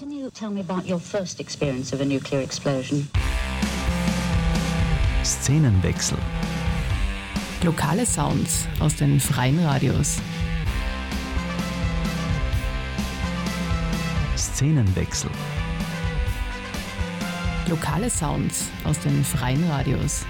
Can you tell me about your first experience of a nuclear explosion? Szenenwechsel. Lokale Sounds aus den freien Radios. Szenenwechsel. Lokale Sounds aus den freien Radios.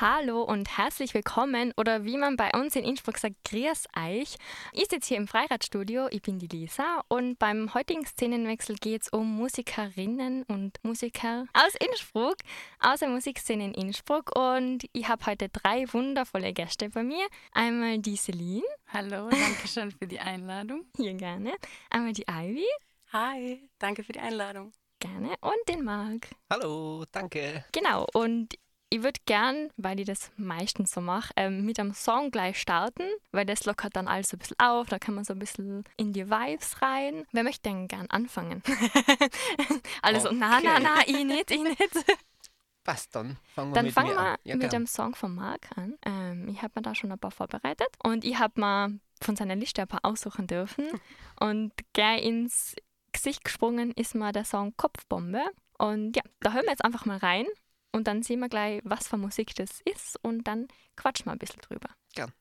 Hallo und herzlich willkommen oder wie man bei uns in Innsbruck sagt, grüß euch. Ich sitze hier im Freiradstudio, ich bin die Lisa und beim heutigen Szenenwechsel geht es um Musikerinnen und Musiker aus Innsbruck, aus der Musikszene in Innsbruck und ich habe heute drei wundervolle Gäste bei mir. Einmal die Celine. Hallo, danke schön für die Einladung. Hier gerne. Einmal die Ivy. Hi, danke für die Einladung. Gerne. Und den Marc. Hallo, danke. Genau, und ich würde gern, weil ich das meistens so mache, ähm, mit einem Song gleich starten, weil das lockert dann alles so ein bisschen auf, da kann man so ein bisschen in die Vibes rein. Wer möchte denn gern anfangen? Alles so, na, na, na, ich nicht, ich nicht. Passt dann. Fangen wir Dann mit fangen wir. Ja, mit dem Song von Marc an. Ähm, ich habe mir da schon ein paar vorbereitet und ich habe mir von seiner Liste ein paar aussuchen dürfen. und gleich ins Gesicht gesprungen ist mir der Song Kopfbombe. Und ja, da hören wir jetzt einfach mal rein und dann sehen wir gleich, was für Musik das ist und dann quatschen wir ein bisschen drüber. Gern.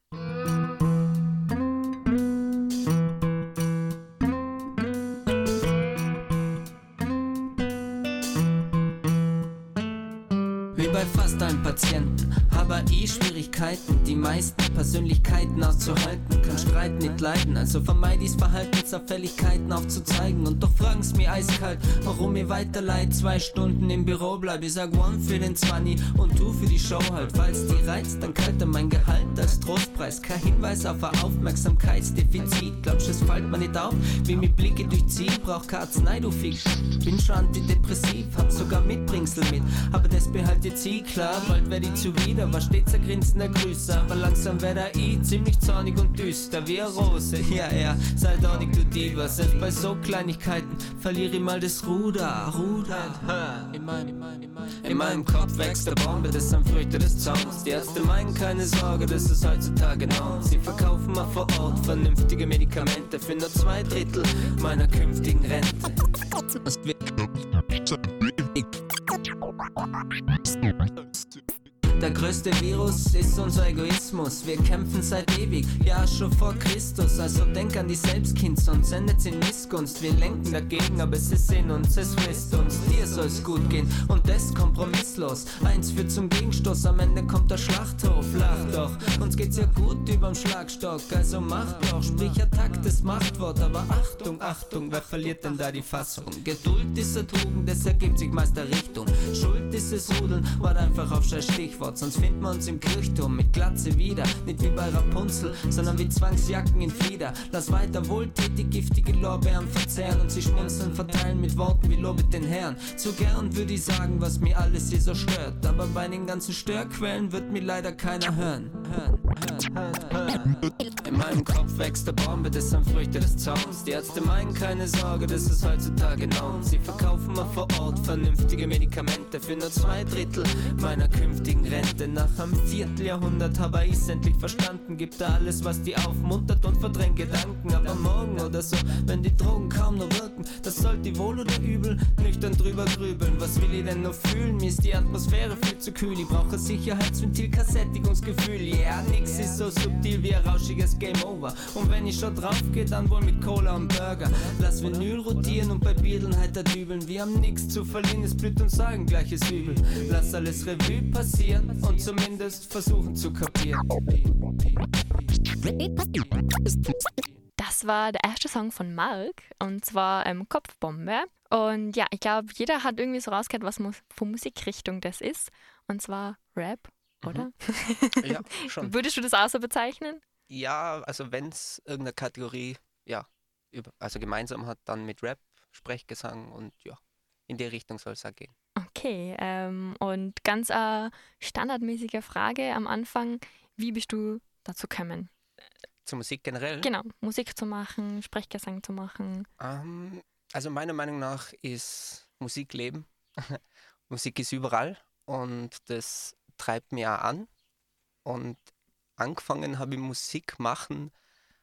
Bei fast allen Patienten habe ich Schwierigkeiten, die meisten Persönlichkeiten auszuhalten. Kann Streit nicht leiden, also vermeide ich's Verhaltensauffälligkeiten aufzuzeigen. Und doch fragen's mir eiskalt, warum ich weiter leid. Zwei Stunden im Büro bleib, ich sag one für den Zwanni und du für die Show halt. Falls die reizt, dann kalt mein Gehalt als Trostpreis. Kein Hinweis auf ein Aufmerksamkeitsdefizit. Glaubst es fällt mir nicht auf, wie mir Blicke durchziehen. Brauch keine Arznei, du Fick. Bin schon antidepressiv, hab sogar Mitbringsel mit. Aber das behalte ich klar, bald werd ich zuwider. War stets ein grinsender Grüße, aber langsam werd er ich ziemlich zornig und düster wie eine Rose. Ja, ja, sei nicht du Diva. Selbst bei so Kleinigkeiten verliere ich mal das Ruder. Ruder. In meinem, in meinem, in meinem Kopf wächst der Bombe, das sind Früchte des Zauns. Die Ärzte meinen keine Sorge, das ist heutzutage noch. Sie verkaufen mal vor Ort vernünftige Medikamente für nur zwei Drittel meiner künftigen Rente. Stupid. Der größte Virus ist unser Egoismus. Wir kämpfen seit ewig, ja schon vor Christus. Also denk an die Selbstkind, sonst endet's in Missgunst. Wir lenken dagegen, aber es ist in uns, es frisst uns. Dir soll's gut gehen und das kompromisslos. Eins führt zum Gegenstoß, am Ende kommt der Schlachthof. Lach doch, uns geht's ja gut überm Schlagstock. Also mach doch, sprich Attack, das Machtwort. Aber Achtung, Achtung, wer verliert denn da die Fassung? Geduld ist eine Tugend, das ergibt sich meist der Richtung. Schuld ist es Rudeln, wart einfach auf scheiß Stichwort. Sonst finden wir uns im Kirchturm mit Glatze wieder. Nicht wie bei Rapunzel, sondern wie Zwangsjacken in Flieder. Lass weiter wohltätig giftige Lorbeeren verzehren und sie schmunzeln verteilen mit Worten wie Lobet den Herrn. Zu gern würde ich sagen, was mir alles hier so stört. Aber bei den ganzen Störquellen wird mir leider keiner hören. Hören, hören, hören, hören. In meinem Kopf wächst der Bombe, das sind Früchte des Zauns. Die Ärzte meinen keine Sorge, das ist heutzutage norm. Sie verkaufen mal vor Ort vernünftige Medikamente für nur zwei Drittel meiner künftigen Rente. Nach einem Vierteljahrhundert habe ich's endlich verstanden. Gibt da alles, was die aufmuntert und verdrängt Gedanken. Aber morgen oder so, wenn die Drogen kaum noch wirken, das sollte wohl oder übel nüchtern drüber grübeln. Was will ich denn noch fühlen? Mir ist die Atmosphäre viel zu kühl. Ich brauche Sicherheitsventil, kein Sättigungsgefühl. Ja, yeah, nix ist so subtil wie ein rauschiges Game Over. Und wenn ich schon drauf gehe, dann wohl mit Cola und Burger. Lass Vinyl rotieren und bei Beadeln heiter dübeln. Wir haben nix zu verlieren, es blüht uns allen gleiches Übel. Lass alles Revue passieren und zumindest versuchen zu kapieren. Das war der erste Song von Marc und zwar ähm, Kopfbombe. Und ja, ich glaube, jeder hat irgendwie so rausgehört, was mu für Musikrichtung das ist. Und zwar Rap, oder? Ja, schon. Würdest du das auch so bezeichnen? Ja, also wenn es irgendeine Kategorie, ja, über, also gemeinsam hat, dann mit Rap, Sprechgesang und ja, in die Richtung soll es auch gehen. Okay, ähm, und ganz eine standardmäßige Frage am Anfang. Wie bist du dazu gekommen? Zur Musik generell? Genau, Musik zu machen, Sprechgesang zu machen. Ähm, also meiner Meinung nach ist Musik Leben. Musik ist überall und das treibt auch an. Und angefangen habe ich Musik machen,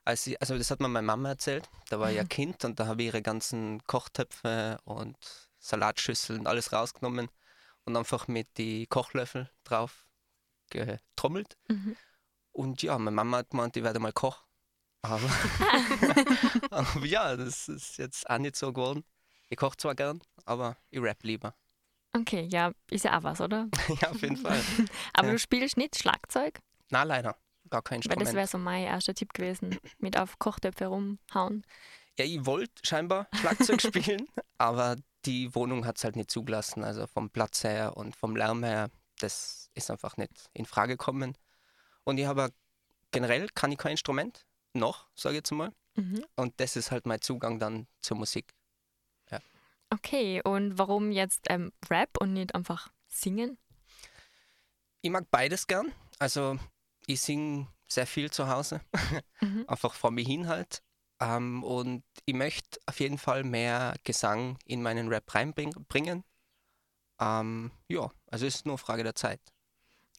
als ich, also das hat mir meine Mama erzählt. Da war ich ein Kind und da habe ich ihre ganzen Kochtöpfe und Salatschüsseln und alles rausgenommen und einfach mit die Kochlöffel drauf getrommelt. Mhm. Und ja, meine Mama hat gemeint, ich werde mal Koch. Aber, aber ja, das ist jetzt auch nicht so geworden. Ich koche zwar gern, aber ich rap lieber. Okay, ja, ist ja auch was, oder? ja, auf jeden Fall. Aber Ja. du spielst nicht Schlagzeug? Na, leider. Gar kein Weil das Instrument. wäre so mein erster Tipp gewesen. Mit auf Kochtöpfe rumhauen. Ja, ich wollte scheinbar Schlagzeug spielen, aber die Wohnung hat es halt nicht zugelassen. Also vom Platz her und vom Lärm her, das ist einfach nicht in Frage gekommen. Und ich habe generell kann ich kein Instrument, noch, sage ich jetzt mal. Mhm. Und das ist halt mein Zugang dann zur Musik. Okay, und warum jetzt ähm, Rap und nicht einfach singen? Ich mag beides gern. Also ich singe sehr viel zu Hause, Mhm. einfach vor mir hin halt. Ähm, und ich möchte auf jeden Fall mehr Gesang in meinen Rap reinbringen. Ähm, ja, also es ist nur Frage der Zeit.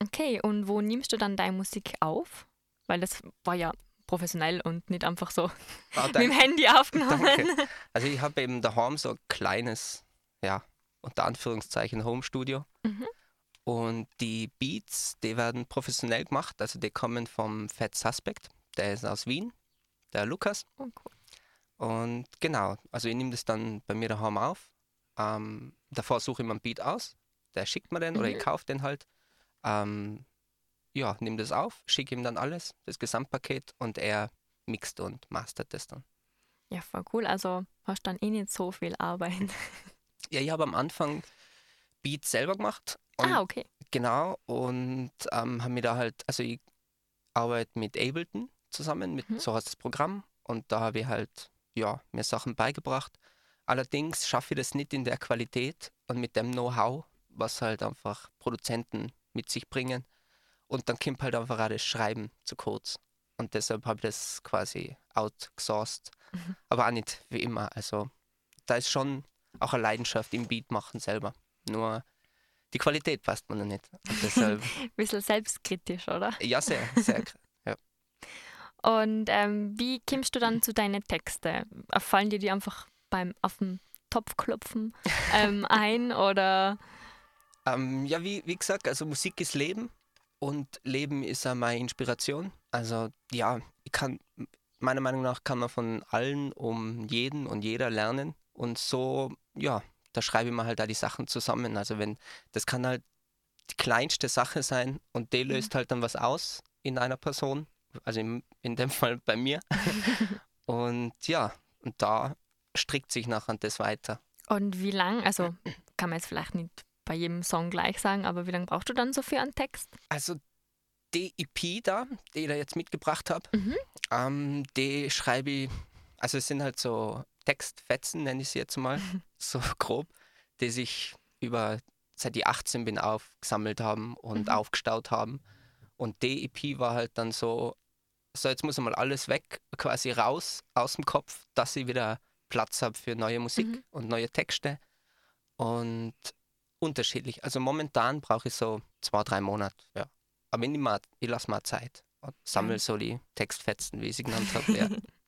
Okay, und wo nimmst du dann deine Musik auf? Weil das war ja professionell und nicht einfach so Ah, mit dem. Handy aufgenommen. Danke. Also ich habe eben daheim so ein kleines, ja, unter Anführungszeichen Home-Studio. Mhm. Und die Beats, die werden professionell gemacht. Also die kommen vom Fat Suspect, der ist aus Wien, der Lukas. Oh, cool. Und genau, also ich nehme das dann bei mir daheim auf. Ähm, davor suche ich mir einen Beat aus, der schickt mir den oder ich Mhm. kaufe den halt. Ähm, ja, nehme das auf, schicke ihm dann alles, das Gesamtpaket und er mixt und mastert das dann. Ja, voll cool. Also hast dann eh nicht so viel Arbeit. Ja, ich habe am Anfang Beats selber gemacht. Und ah, okay. Genau, und ähm, haben mir da halt, also ich arbeite mit Ableton zusammen, mit Mhm. so heißt das Programm. Und da habe ich halt, ja, mir Sachen beigebracht. Allerdings schaffe ich das nicht in der Qualität und mit dem Know-how, was halt einfach Produzenten mit sich bringen. Und dann kommt halt einfach auch das Schreiben zu kurz. Und deshalb habe ich das quasi outgesourced. Mhm. Aber auch nicht wie immer. Also da ist schon auch eine Leidenschaft im Beat machen selber. Nur die Qualität passt mir noch nicht. Und deshalb, Bisschen selbstkritisch, oder? ja, sehr, sehr. kr- Und ähm, wie kommst du dann zu deinen Texten? Fallen dir die einfach beim auf den Topf klopfen ähm, ein oder Ähm, ja, wie, wie gesagt, also Musik ist Leben und Leben ist auch meine Inspiration. Also ja, ich kann, meiner Meinung nach kann man von allen um jeden und jeder lernen. Und so, ja, da schreibe ich mir halt da die Sachen zusammen. Also wenn, das kann halt die kleinste Sache sein und die löst halt dann was aus in einer Person. Also in, in dem Fall bei mir. und ja, und da strickt sich nachher das weiter. und wie lang? Also kann man jetzt vielleicht nicht bei jedem Song gleich sagen, aber wie lange brauchst du dann so für einen Text? Also die EP da, die ich da jetzt mitgebracht habe, Mhm. ähm, die schreibe ich, also es sind halt so Textfetzen, nenne ich sie jetzt mal, so grob, die sich über, seit ich 18 bin, aufgesammelt haben und Mhm. aufgestaut haben. Und die EP war halt dann so, so jetzt muss einmal alles weg, quasi raus aus dem Kopf, dass ich wieder Platz habe für neue Musik Mhm. und neue Texte. Und unterschiedlich. Also momentan brauche ich so zwei, drei Monate, ja. Aber ich, mal, ich lasse mal Zeit und sammle so die Textfetzen, wie ich sie genannt habe. Ja.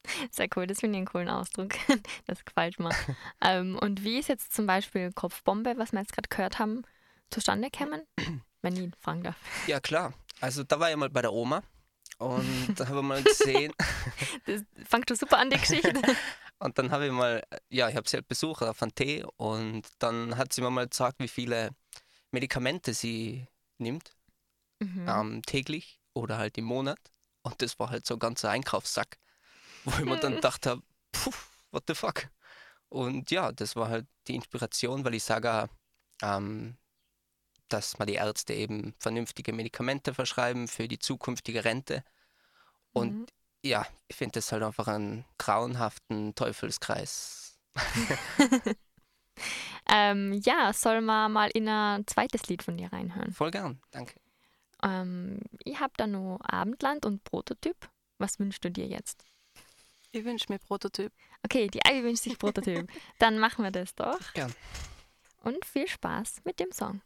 Sehr cool, das finde ich einen coolen Ausdruck. Das gefällt mir. ähm, und wie ist jetzt zum Beispiel Kopfbombe, was wir jetzt gerade gehört haben, zustande gekommen? Wenn ich fragen darf. ja, klar. Also da war ich mal bei der Oma und da habe ich mal gesehen Das fängt super an, die Geschichte. und dann habe ich mal, ja, ich habe sie halt besucht auf einen Tee und dann hat sie mir mal gesagt, wie viele Medikamente sie nimmt, Mhm. ähm, täglich oder halt im Monat. Und das war halt so ein ganzer Einkaufssack, wo ich mir dann gedacht habe, puh, what the fuck. Und ja, das war halt die Inspiration, weil ich sage, ähm, dass man die Ärzte eben vernünftige Medikamente verschreiben für die zukünftige Rente. Und Mhm. ja, ich finde das halt einfach einen grauenhaften Teufelskreis. Ähm, ja, soll man mal in ein zweites Lied von dir reinhören? Voll gern, danke. Ähm, ich habe da noch Abendland und Prototyp. Was wünschst du dir jetzt? Ich wünsche mir Prototyp. Okay, die Ivy wünscht sich Prototyp. Dann machen wir das doch. Gerne. Und viel Spaß mit dem Song.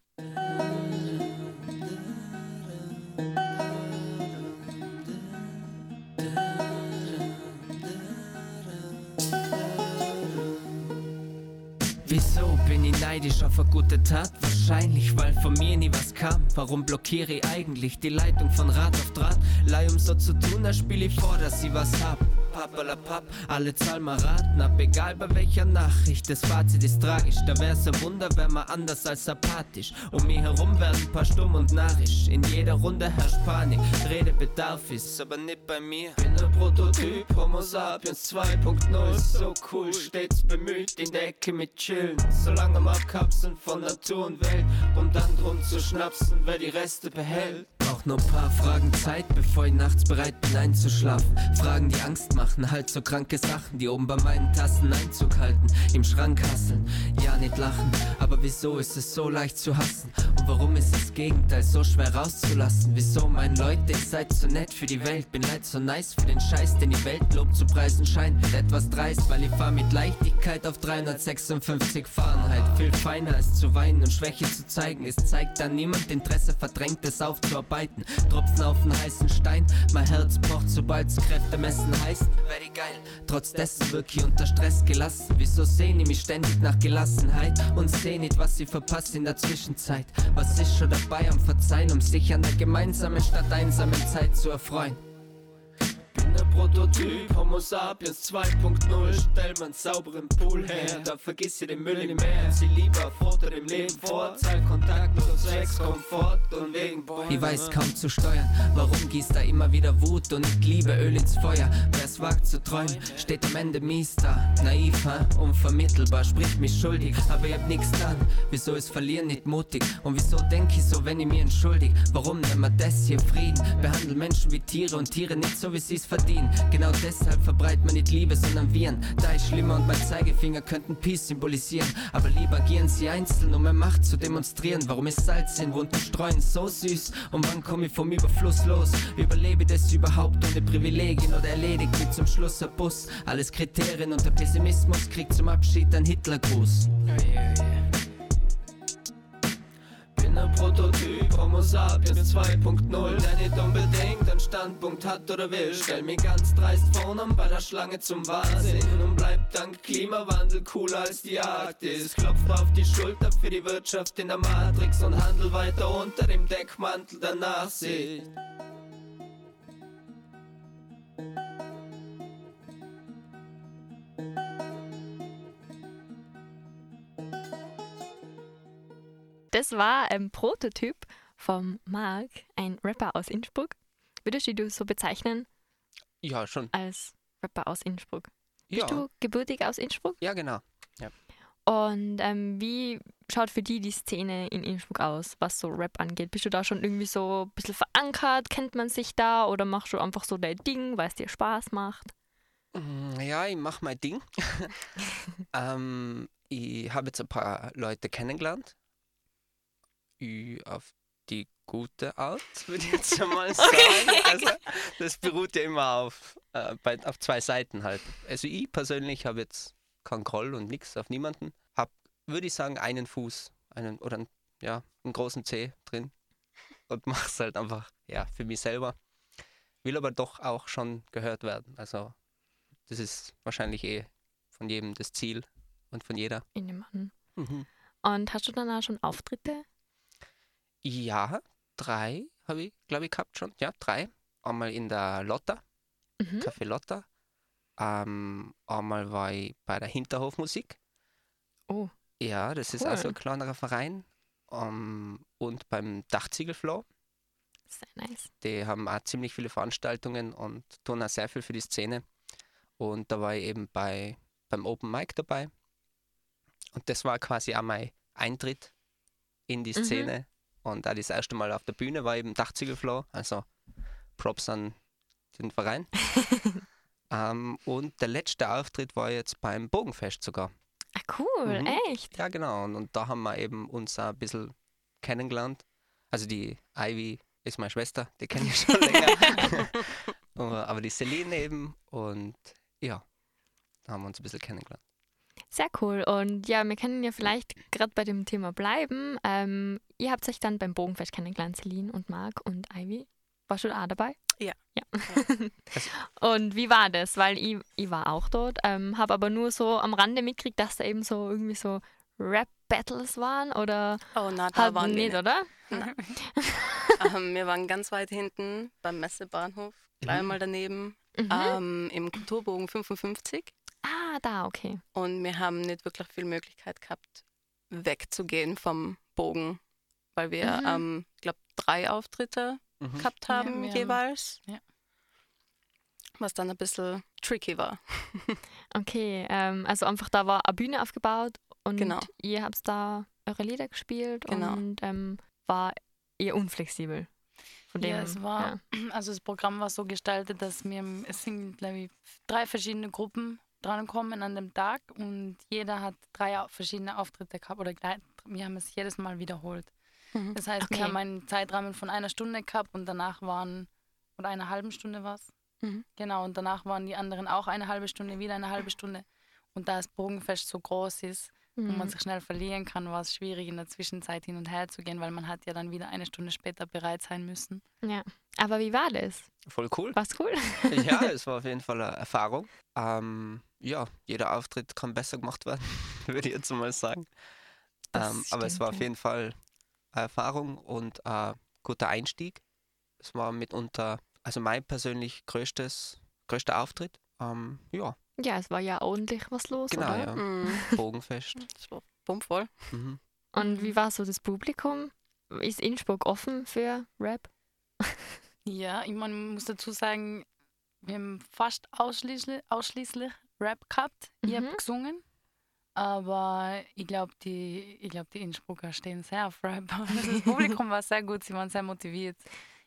Wieso bin ich neidisch auf eine gute Tat? Wahrscheinlich, weil von mir nie was kam. Warum blockiere ich eigentlich die Leitung von Rad auf Draht? Lei um so zu tun, da spiele ich vor, dass ich was hab. Pappalapapp, alle Zahlen mal raten, ab egal bei welcher Nachricht. Das Fazit ist tragisch, da wär's ein Wunder, wär man anders als apathisch. Um mich herum werden paar stumm und narrisch. In jeder Runde herrscht Panik, Redebedarf ist aber nicht bei mir. Bin ein Prototyp, Homo sapiens 2.0, so cool, stets bemüht, in der Ecke mit chillen. Solange am Abkapseln von Natur und Welt, um dann drum zu schnapsen, wer die Reste behält. Brauch nur paar Fragen Zeit, bevor ich nachts bereit bin einzuschlafen. Fragen, die Angst machen, halt so kranke Sachen, die oben bei meinen Tassen Einzug halten. Im Schrank hasseln, ja nicht lachen, aber wieso ist es so leicht zu hassen? Und warum ist das Gegenteil so schwer rauszulassen? Wieso, mein Leute, ihr seid so nett für die Welt, bin leid so nice für den Scheiß, den die Welt lobt zu preisen scheint. Bin etwas dreist, weil ich fahr mit Leichtigkeit auf 356 Fahrenheit. Viel feiner als zu weinen und Schwäche zu zeigen. Es zeigt dann niemand Interesse, verdrängt es aufzuarbeiten. Tropfen auf den heißen Stein, mein Herz pocht, sobald's Kräfte messen heißt. Die geil, trotz dessen wirk ich unter Stress gelassen. Wieso sehn ich mich ständig nach Gelassenheit und seh nicht, was ich verpasse in der Zwischenzeit? Was ist schon dabei am Verzeihen, um sich an der gemeinsamen statt einsamen Zeit zu erfreuen? Ein Prototyp, Homo sapiens 2.0 Stell man sauberen Pool her, da vergiss ihr den Müll im Meer Zieh lieber Foto dem Leben vor, zahl Kontakt nur Sex, Komfort und wegen Ich weiß kaum zu steuern, warum gießt da immer wieder Wut und nicht Liebe Öl ins Feuer Wer's wagt zu träumen, steht am Ende mies da Naiv, ha? unvermittelbar, spricht mich schuldig Aber ich hab nix dann, wieso ist Verlieren nicht mutig? Und wieso denk ich so, wenn ich mir entschuldig? Warum nennt man das hier Frieden? Behandelt Menschen wie Tiere und Tiere nicht so, wie sie's verdienen Genau deshalb verbreitet man nicht Liebe, sondern Viren Da ist schlimmer und mein Zeigefinger könnten Peace symbolisieren Aber lieber agieren sie einzeln, um mehr Macht zu demonstrieren Warum ist Salz in Wunden streuen so süß? Und wann komm ich vom Überfluss los? Überlebe das überhaupt ohne Privilegien oder erledigt mich zum Schluss ein Bus? Alles Kriterien und der Pessimismus kriegt zum Abschied einen Hitlergruß bin ein Prototyp, Homo sapiens 2.0, der nicht unbedingt einen Standpunkt hat oder will. Stell mich ganz dreist vorne bei der Schlange zum Wahnsinn und bleib dank Klimawandel cooler als die Arktis. Klopft auf die Schulter für die Wirtschaft in der Matrix und handel weiter unter dem Deckmantel der Nachsicht. Das war ein Prototyp vom Marc, ein Rapper aus Innsbruck. Würdest du dich so bezeichnen Ja, schon. als Rapper aus Innsbruck? Ja, Bist du gebürtig aus Innsbruck? ja genau. Und ähm, wie schaut für die die Szene in Innsbruck aus, was so Rap angeht? Bist du da schon irgendwie so ein bisschen verankert? Kennt man sich da oder machst du einfach so dein Ding, weil es dir Spaß macht? Mm, Ja, ich mache mein Ding. ähm, ich habe jetzt ein paar Leute kennengelernt. Auf die gute Art, würde ich jetzt einmal sagen. Also, das beruht ja immer auf, äh, bei, auf zwei Seiten halt. Also ich persönlich habe jetzt keinen Groll und nichts auf niemanden. Hab, würde ich sagen, einen Fuß einen, oder einen, ja, einen großen Zeh drin und mache es halt einfach ja, für mich selber. Will aber doch auch schon gehört werden. Also das ist wahrscheinlich eh von jedem das Ziel und von jeder. In dem Mann. Mhm. Und hast du dann auch schon Auftritte? Ja, drei habe ich, glaube ich, gehabt schon. Ja, drei. Einmal in der Lotta, Mhm. Café Lotta. Ähm, einmal war ich bei der Hinterhofmusik. Oh, Ja, das ist also Cool. ein kleinerer Verein. Ähm, und beim Dachziegelflow. sehr nice. Die haben auch ziemlich viele Veranstaltungen und tun auch sehr viel für die Szene. Und da war ich eben bei, beim Open Mic dabei. Und das war quasi auch mein Eintritt in die Mhm. Szene. Und auch das erste Mal auf der Bühne war eben Dachziegelflow. Also Props an den Verein. ähm, und der letzte Auftritt war jetzt beim Bogenfest sogar. Ah, cool, Mhm. echt? Ja, genau. Und, und da haben wir eben uns auch ein bisschen kennengelernt. Also die Ivy ist meine Schwester, die kenne ich schon länger. aber die Celine eben und ja, da haben wir uns ein bisschen kennengelernt. Sehr cool. Und ja, wir können ja vielleicht gerade bei dem Thema bleiben. Ähm, ihr habt euch dann beim Bogenfest kennengelernt, Celine und Marc und Ivy. Warst du da dabei? Ja. ja. und wie war das? Weil ich, ich war auch dort, ähm, habe aber nur so am Rande mitgekriegt, dass da eben so irgendwie so Rap-Battles waren oder Oh, na, da halt waren wir nicht, oder? ähm, wir waren ganz weit hinten beim Messebahnhof, gleich Mhm. mal daneben, Mhm. ähm, im Kulturbogen 55. ah, da, okay. Und wir haben nicht wirklich viel Möglichkeit gehabt, wegzugehen vom Bogen, weil wir, Mhm. ähm, glaube drei Auftritte Mhm. gehabt Ja, haben haben- jeweils. ja. Was dann ein bisschen tricky war. Okay, ähm, also einfach da war eine Bühne aufgebaut und Genau. ihr habt da eure Lieder gespielt Genau. und ähm, war eher unflexibel. Von dem, Ja, es war, ja. also das Programm war so gestaltet, dass wir, es sind, glaube ich, drei verschiedene Gruppen drankommen an dem Tag und jeder hat drei verschiedene Auftritte gehabt oder wir haben es jedes Mal wiederholt. Mhm. Das heißt, Okay. wir haben einen Zeitrahmen von einer Stunde gehabt und danach waren, oder einer halben Stunde war es. Mhm. Genau, und danach waren die anderen auch eine halbe Stunde, wieder eine halbe Stunde. Und da das Bogenfest so groß ist und man Mhm. sich schnell verlieren kann, war es schwierig, in der Zwischenzeit hin und her zu gehen, weil man hat ja dann wieder eine Stunde später bereit sein müssen. ja. Aber wie war das? Voll cool. War's cool? ja, es war auf jeden Fall eine Erfahrung. Ähm, ja, jeder Auftritt kann besser gemacht werden, würde ich jetzt mal sagen. Ähm, aber es war auf jeden Fall eine Erfahrung und ein guter Einstieg. Es war mitunter, also mein persönlich größtes, größter Auftritt. Ähm, ja, Ja, es war ja ordentlich was los, genau, oder? ja. Mhm. Bogenfest. Das war bummvoll. Mhm. Und wie war so das Publikum? Ist Innsbruck offen für Rap? Ja, ich meine, man muss dazu sagen, wir haben fast ausschließlich, ausschließlich Rap gehabt. Ich habe Mhm. gesungen. Aber ich glaube, die, ich glaub, die Innsbrucker stehen sehr auf Rap. Also das Publikum war sehr gut, sie waren sehr motiviert.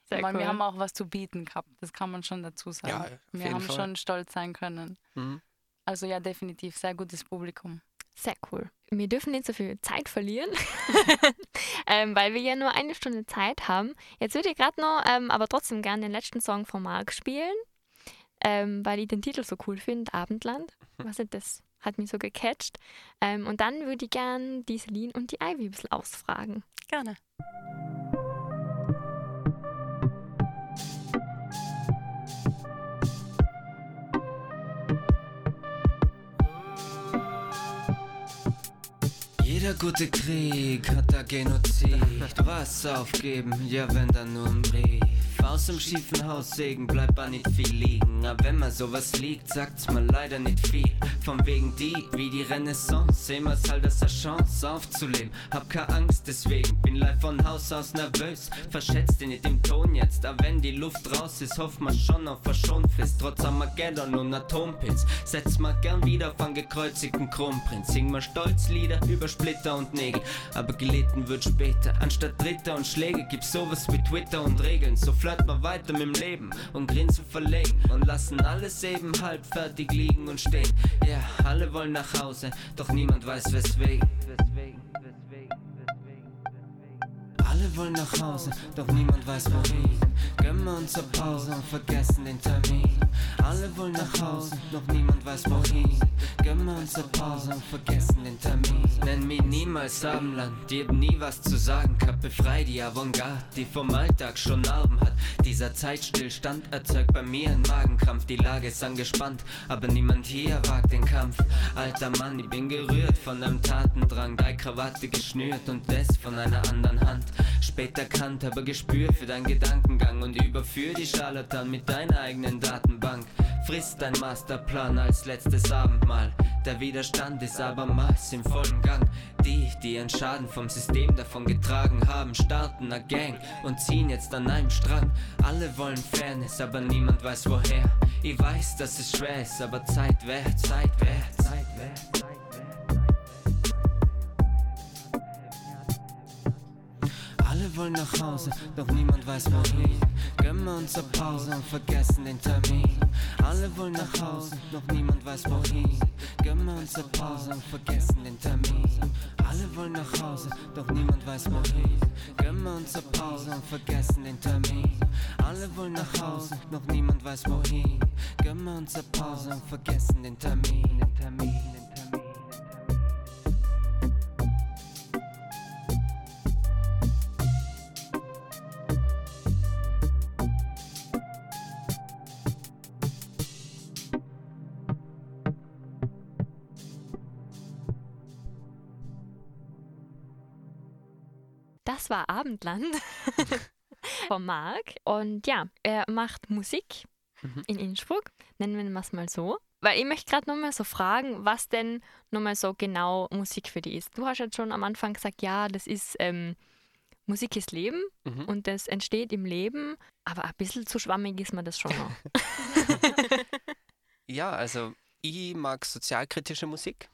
Sehr ich meine, cool. wir haben auch was zu bieten gehabt, das kann man schon dazu sagen. Ja, auf wir jeden haben Fall. schon stolz sein können. Mhm. Also ja, definitiv sehr gutes Publikum. Sehr cool. Wir dürfen nicht so viel Zeit verlieren, ähm, weil wir ja nur eine Stunde Zeit haben. Jetzt würde ich gerade noch, ähm, aber trotzdem gerne den letzten Song von Marc spielen, ähm, weil ich den Titel so cool finde, Abendland. Was nicht, das hat mich so gecatcht. Ähm, und dann würde ich gerne die Celine und die Ivy ein bisschen ausfragen. Gerne. Jeder gute Krieg hat da Genozid. Was aufgeben, ja wenn dann nur ein Brief. Aus dem schiefen Haus sägen bleibt man nicht viel liegen. Aber wenn man sowas liegt, sagt's mir leider nicht viel. Von wegen die, wie die Renaissance. Sehen wir's halt als eine Chance aufzuleben. Hab keine Angst deswegen, bin live von Haus aus nervös. Verschätzt dich nicht im Ton jetzt, aber wenn die Luft raus ist, hofft man schon auf Verschonfrist. Trotz Armageddon und Atompilz. Setz mal gern wieder einen gekreuzigten Kronprinz. Sing mal Stolzlieder über Splitter und Nägel. Aber gelitten wird später. Anstatt Dritter und Schläge gibt's sowas wie Twitter und Regeln. So flirt man weiter mit dem Leben und grinsen verlegen. Und lassen alles eben halb fertig liegen und stehen. Ja, alle wollen nach Hause, doch niemand weiß weswegen. Alle wollen nach Hause, doch niemand weiß wohin. Gönnen uns eine Pause und vergessen den Termin. Alle wollen nach Hause, doch niemand weiß wohin. Gönnen uns eine Pause und vergessen den Termin. Nenn mich niemals Abendland, die hab nie was zu sagen gehabt. Befrei die Avantgarde, die vom Alltag schon Narben hat. Dieser Zeitstillstand erzeugt bei mir einen Magenkrampf. Die Lage ist angespannt, aber niemand hier wagt den Kampf. Alter Mann, ich bin gerührt von deinem Tatendrang. Drei Krawatte geschnürt und das von einer anderen Hand. Spät erkannt, aber Gespür für deinen Gedankengang und überführ die Scharlatan mit deiner eigenen Datenbank. Frisst dein Masterplan als letztes Abendmahl. Der Widerstand ist abermals im vollen Gang. Die, die ihren Schaden vom System davon getragen haben, starten a Gang und ziehen jetzt an einem Strang. Alle wollen Fairness, aber niemand weiß woher. Ich weiß, dass es schwer ist, aber Zeit wert, Zeit wert, Zeit wert, Zeit wert. Wollen nach Hause, doch niemand weiß wohin. Gönnen wir uns eine Pause und vergessen den Termin. Alle wollen nach Hause, doch niemand weiß wohin. Gönnen wir uns eine Pause und vergessen den Termin. Alle wollen nach Hause, doch niemand weiß wohin. Gönnen wir uns eine Pause und vergessen den Termin. Alle wollen nach Hause, doch niemand weiß wohin. Gönnen wir uns eine Pause und vergessen den Termin. Den Termin. Das war Abendland von Marc. Und ja, er macht Musik Mhm. in Innsbruck, nennen wir es mal so. Weil ich möchte gerade nochmal so fragen, was denn nochmal so genau Musik für dich ist. Du hast jetzt schon am Anfang gesagt, ja, das ist ähm, Musik ist Leben Mhm. und das entsteht im Leben, aber ein bisschen zu schwammig ist mir das schon noch. Ja, also ich mag sozialkritische Musik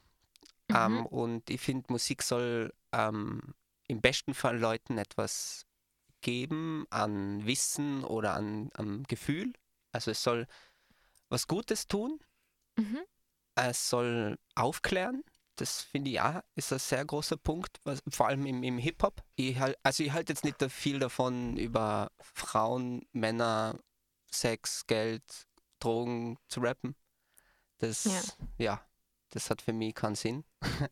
Mhm. ähm, und ich finde, Musik soll ähm, im besten Fall Leuten etwas geben an Wissen oder an, an Gefühl. Also es soll was Gutes tun, Mhm. es soll aufklären. Das finde ich auch ist ein sehr großer Punkt, was, vor allem im, im Hip-Hop. Ich halt, also ich halte jetzt nicht da viel davon, über Frauen, Männer, Sex, Geld, Drogen zu rappen. Das, Ja. ja, das hat für mich keinen Sinn.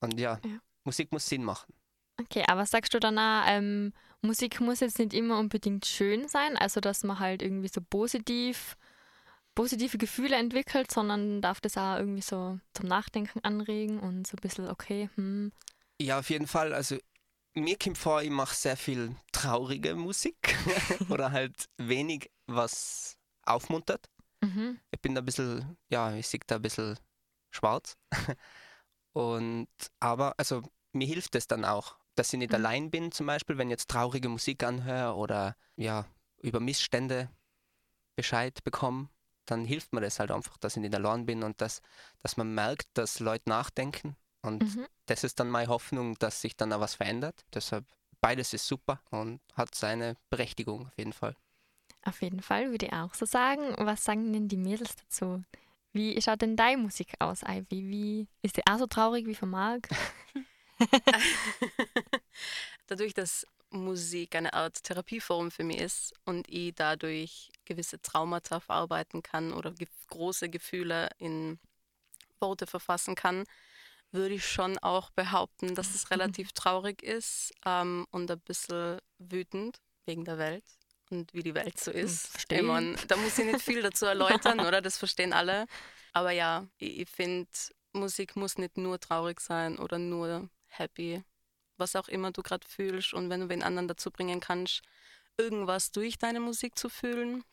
Und ja, Ja. Musik muss Sinn machen. Okay, aber sagst du dann auch, ähm, Musik muss jetzt nicht immer unbedingt schön sein, also dass man halt irgendwie so positiv, positive Gefühle entwickelt, sondern darf das auch irgendwie so zum Nachdenken anregen und so ein bisschen, okay, hm, Ja, auf jeden Fall. Also mir kommt vor, ich mache sehr viel traurige Musik oder halt wenig, was aufmuntert. mhm, Ich bin da ein bisschen, ja, ich sehe da ein bisschen schwarz. Und aber, also mir hilft es dann auch, dass ich nicht Mhm. allein bin, zum Beispiel, wenn ich jetzt traurige Musik anhöre oder ja, über Missstände Bescheid bekomme, dann hilft mir das halt einfach, dass ich nicht allein bin und dass, dass man merkt, dass Leute nachdenken. Und mhm. das ist dann meine Hoffnung, dass sich dann auch was verändert. Deshalb beides ist super und hat seine Berechtigung auf jeden Fall. Auf jeden Fall würde ich auch so sagen. Was sagen denn die Mädels dazu? Wie schaut denn deine Musik aus, Ivy? Wie, ist die auch so traurig wie von Marc? Dadurch, dass Musik eine Art Therapieform für mich ist und ich dadurch gewisse Traumata verarbeiten kann oder ge große Gefühle in Worte verfassen kann, würde ich schon auch behaupten, dass es relativ traurig ist ähm, und ein bisschen wütend wegen der Welt und wie die Welt so ist. versteh. Ich mein, da muss ich nicht viel dazu erläutern, oder? Das verstehen alle. Aber ja, ich, ich finde, Musik muss nicht nur traurig sein oder nur happy, was auch immer du gerade fühlst. Und wenn du den anderen dazu bringen kannst, irgendwas durch deine Musik zu fühlen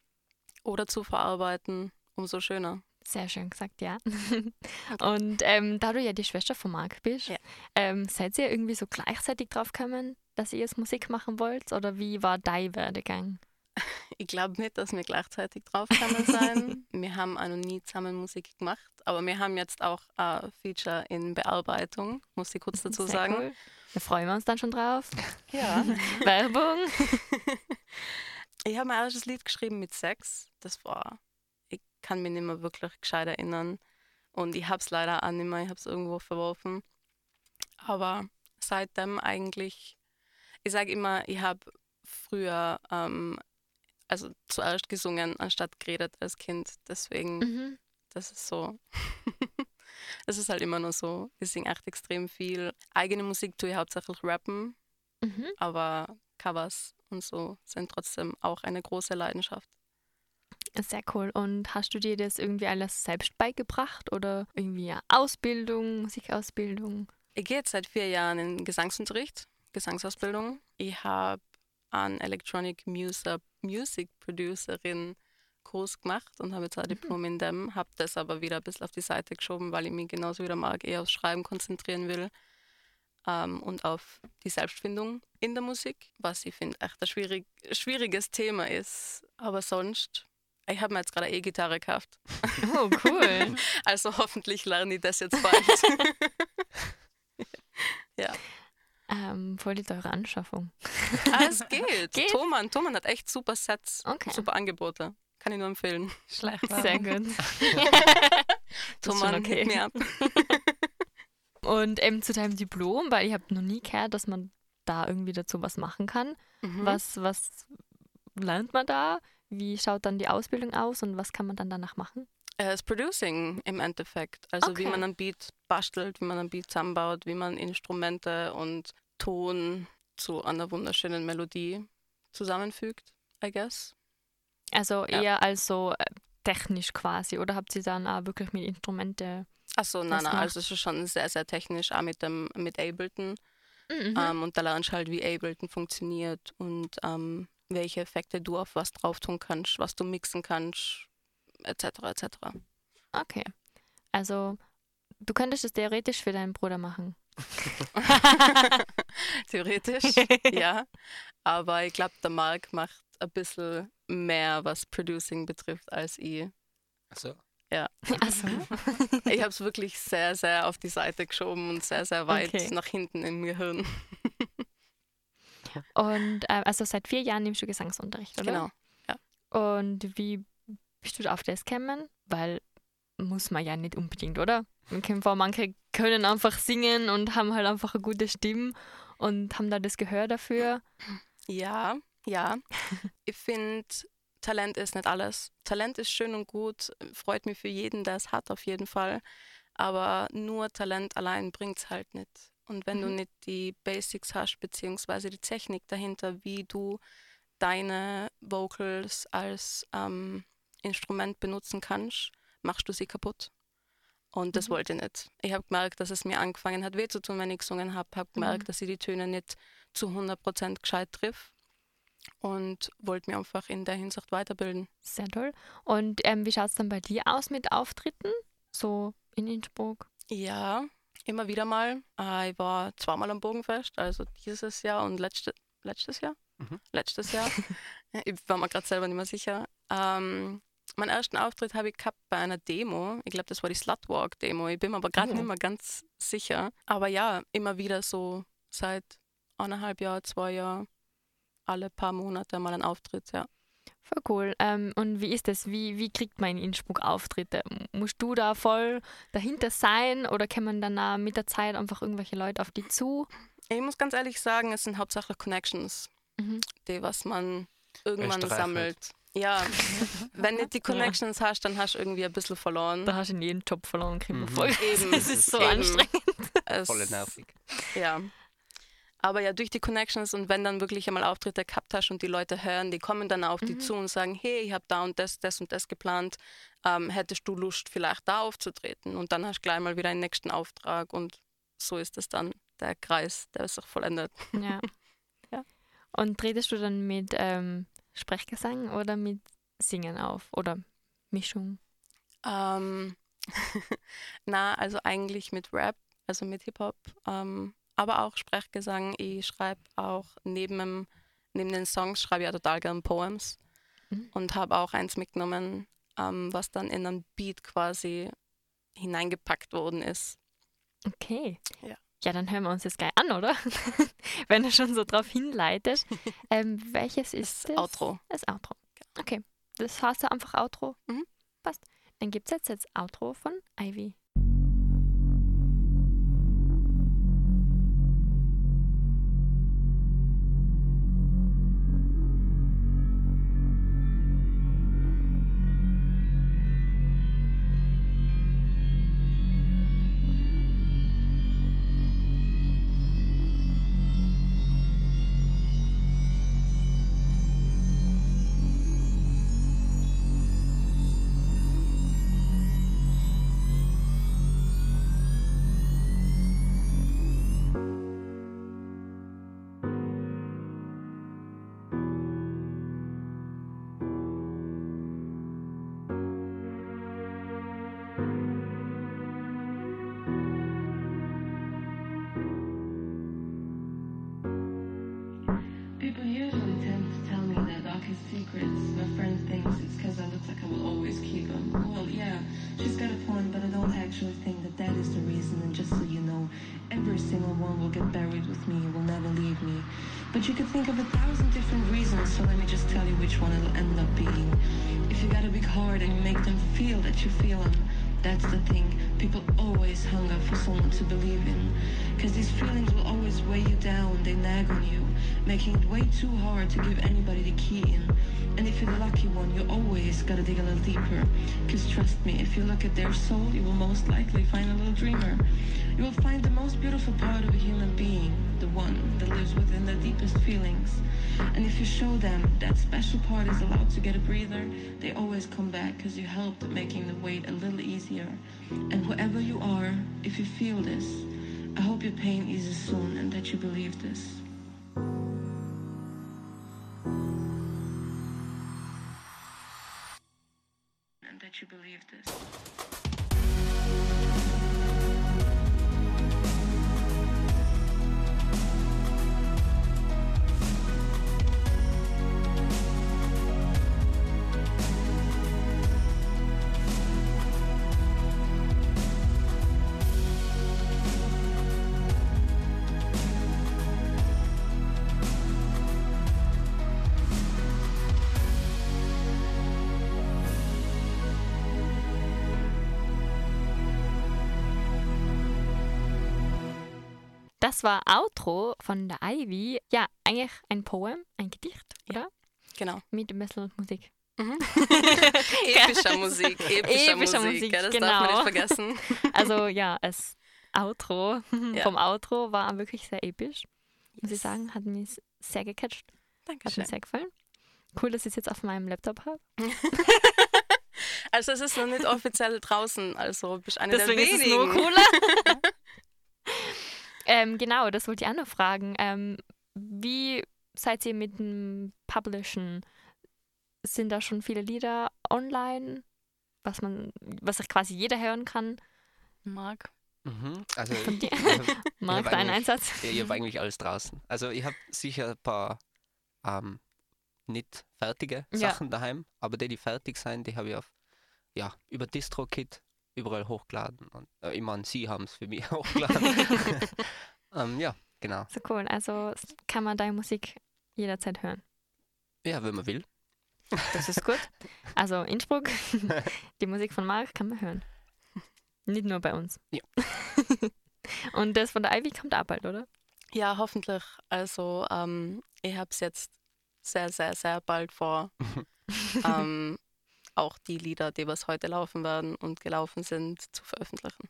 oder zu verarbeiten, umso schöner. Sehr schön gesagt, ja. Und ähm, da du ja die Schwester von Marc bist, Ja. ähm, seid ihr irgendwie so gleichzeitig drauf gekommen, dass ihr jetzt Musik machen wollt? Oder wie war dein Werdegang? Ich glaube nicht, dass wir gleichzeitig drauf können sein. wir haben auch noch nie zusammen Musik gemacht, aber wir haben jetzt auch ein Feature in Bearbeitung, muss ich kurz dazu Sehr sagen. Cool. Da freuen wir uns dann schon drauf. Ja. Werbung. Ich habe mein erstes Lied geschrieben mit Sex. Das war, ich kann mich nicht mehr wirklich gescheit erinnern. Und ich habe es leider auch nicht mehr, ich habe es irgendwo verworfen. Aber seitdem eigentlich, ich sage immer, ich habe früher, ähm, also zuerst gesungen, anstatt geredet als Kind. Deswegen, Mhm. das ist so. das ist halt immer nur so. Ich singe echt extrem viel. Eigene Musik tue ich hauptsächlich rappen, Mhm. aber Covers und so sind trotzdem auch eine große Leidenschaft. Sehr cool. Und hast du dir das irgendwie alles selbst beigebracht oder irgendwie Ausbildung, Musikausbildung? Ich gehe jetzt seit vier Jahren in Gesangsunterricht, Gesangsausbildung. Ich habe einen Electronic Music, Music Producerin Kurs gemacht und habe jetzt ein Diplom in dem, habe das aber wieder ein bisschen auf die Seite geschoben, weil ich mich genauso wie der Marc eher aufs Schreiben konzentrieren will ähm, und auf die Selbstfindung in der Musik, was ich finde echt ein schwierig, schwieriges Thema ist. Aber sonst, ich habe mir jetzt gerade eine E-Gitarre gekauft. Oh, cool. Also hoffentlich lerne ich das jetzt bald. ja. Ähm, voll die teure Anschaffung. Ah, es geht. Geht? Thomann, Thomann hat echt super Sets, Okay. super Angebote. Kann ich nur empfehlen. Sehr gut. Thomann, okay. mir ab. Und ähm, zu deinem Diplom, weil ich habe noch nie gehört, dass man da irgendwie dazu was machen kann. Mhm. Was, was lernt man da? Wie schaut dann die Ausbildung aus und was kann man dann danach machen? Äh, Das Producing im Endeffekt. Also wie Okay. man ein Beat bastelt, wie man ein Beat zusammenbaut, wie man Instrumente und Ton zu einer wunderschönen Melodie zusammenfügt, I guess. Also Ja. eher als so äh, technisch quasi oder habt ihr dann auch wirklich mit Instrumente? Achso, nein, nein, also es ist schon sehr, sehr technisch, auch mit dem mit Ableton. Mhm. Ähm, und da lernst du halt, wie Ableton funktioniert und ähm, welche Effekte du auf was drauf tun kannst, was du mixen kannst, etc. etc. Okay. Also, du könntest es theoretisch für deinen Bruder machen. Theoretisch, ja. Aber ich glaube, der Marc macht ein bisschen mehr, was Producing betrifft, als ich. Also, Achso. Ich habe es wirklich sehr, sehr auf die Seite geschoben und sehr, sehr weit Okay. nach hinten im Gehirn. Und äh, also seit vier Jahren nimmst du Gesangsunterricht, oder? Genau. Und wie bist du auf das gekommen? Weil muss man ja nicht unbedingt, oder? Man kennt vor, manche können einfach singen und haben halt einfach eine gute Stimme und haben da das Gehör dafür. Ja, ja. ich finde, Talent ist nicht alles. Talent ist schön und gut, freut mich für jeden, der es hat, auf jeden Fall. Aber nur Talent allein bringt es halt nicht. Und wenn du Mhm. nicht die Basics hast, beziehungsweise die Technik dahinter, wie du deine Vocals als ähm, Instrument benutzen kannst, machst du sie kaputt. Und das Mhm. wollte ich nicht. Ich habe gemerkt, dass es mir angefangen hat, weh zu tun, wenn ich gesungen habe. habe gemerkt, Mhm. dass ich die Töne nicht zu 100% gescheit triff und wollte mich einfach in der Hinsicht weiterbilden. Sehr toll. Und ähm, wie schaut es dann bei dir aus mit Auftritten? So in Innsbruck? Ja, immer wieder mal. Äh, ich war zweimal am Bogenfest, also dieses Jahr und letzte, letztes Jahr. Mhm. Letztes Jahr. ich war mir gerade selber nicht mehr sicher. Ähm, meinen ersten Auftritt habe ich gehabt bei einer Demo. Ich glaube, das war die Slutwalk-Demo. Ich bin mir aber gerade Oh. nicht mehr ganz sicher. Aber ja, immer wieder so seit eineinhalb Jahren, zwei Jahren, alle paar Monate mal ein Auftritt, ja. Voll cool. Ähm, und wie ist das? Wie, wie kriegt man in Innsbruck Auftritte? Musst du da voll dahinter sein oder kommen dann auch mit der Zeit einfach irgendwelche Leute auf die zu? Ich muss ganz ehrlich sagen, es sind hauptsächlich Connections, Mhm. die, was man irgendwann halt. sammelt. Ja, wenn nicht die Connections hast, dann hast du irgendwie ein bisschen verloren. Da hast du in jedem Job verloren, kriegen wir Mhm. voll. Eben, Das ist so eben. anstrengend. Es- voll nervig. Ja. Aber ja, durch die Connections und wenn dann wirklich einmal Auftritte gehabt hast und die Leute hören, die kommen dann auf die Mhm. zu und sagen, hey, ich habe da und das, das und das geplant, ähm, hättest du Lust, vielleicht da aufzutreten? Und dann hast du gleich mal wieder einen nächsten Auftrag und so ist es dann der Kreis, der sich vollendet. Ja. Ja. Und tretest du dann mit ähm, Sprechgesang oder mit Singen auf? Oder Mischung? Ähm, na, also eigentlich mit Rap, also mit Hip-Hop, ähm, aber auch Sprechgesang. Ich schreibe auch neben, dem, neben den Songs, schreibe ich ja total gern Poems Mhm. und habe auch eins mitgenommen, ähm, was dann in einen Beat quasi hineingepackt worden ist. Okay. Ja. Ja, dann hören wir uns das gleich an, oder? Wenn du schon so drauf hinleitet. ähm, welches ist das? Outro. Das Outro. Okay. Das heißt ja einfach Outro. Mhm. Passt. Dann gibt es jetzt das Outro von Ivy. Deeper. Because trust me, if you look at their soul, you will most likely find a little dreamer. You will find the most beautiful part of a human being, the one that lives within the deepest feelings. And if you show them that special part is allowed to get a breather, they always come back because you helped making the wait a little easier. And whoever you are, if you feel this, I hope your pain eases soon and that you believe this. Das war Outro von der Ivy. Ja, eigentlich ein Poem, ein Gedicht, oder? Genau. Mit ein bisschen Musik. Mhm. epischer Musik, epischer, Epischer Musik, Musik, gell, das genau. darf man nicht vergessen. Also ja, das Outro Ja. vom Outro war wirklich sehr episch. Muss ich Yes. sagen, hat mich sehr gecatcht. Hat Dankeschön. mir sehr gefallen. Cool, dass ich es jetzt auf meinem Laptop habe. Also es ist noch nicht offiziell draußen, also bist eine Deswegen der ist es wenigen. nur cooler. Ähm, genau, das wollte ich auch noch fragen. Ähm, wie seid ihr mit dem Publishen? Sind da schon viele Lieder online, was man, was sich quasi jeder hören kann? Marc. Mhm. Also Von dir? ich Marc, dein Einsatz? Ja, ich habe eigentlich alles draußen. Also ich habe sicher ein paar ähm, nicht fertige Ja. Sachen daheim, aber die, die fertig sind, die habe ich auf, ja, über DistroKit überall hochgeladen. Und, äh, ich meine, sie haben es für mich hochgeladen. ähm, ja, genau. So cool. Also kann man deine Musik jederzeit hören. Ja, wenn man will. Das ist gut. Also Innsbruck, die Musik von Marc kann man hören. Nicht nur bei uns. Ja. Und das von der Ivy kommt auch bald, oder? Ja, hoffentlich. Also ähm, ich habe es jetzt sehr, sehr, sehr bald vor. ähm, auch die Lieder, die was heute laufen werden und gelaufen sind, zu veröffentlichen.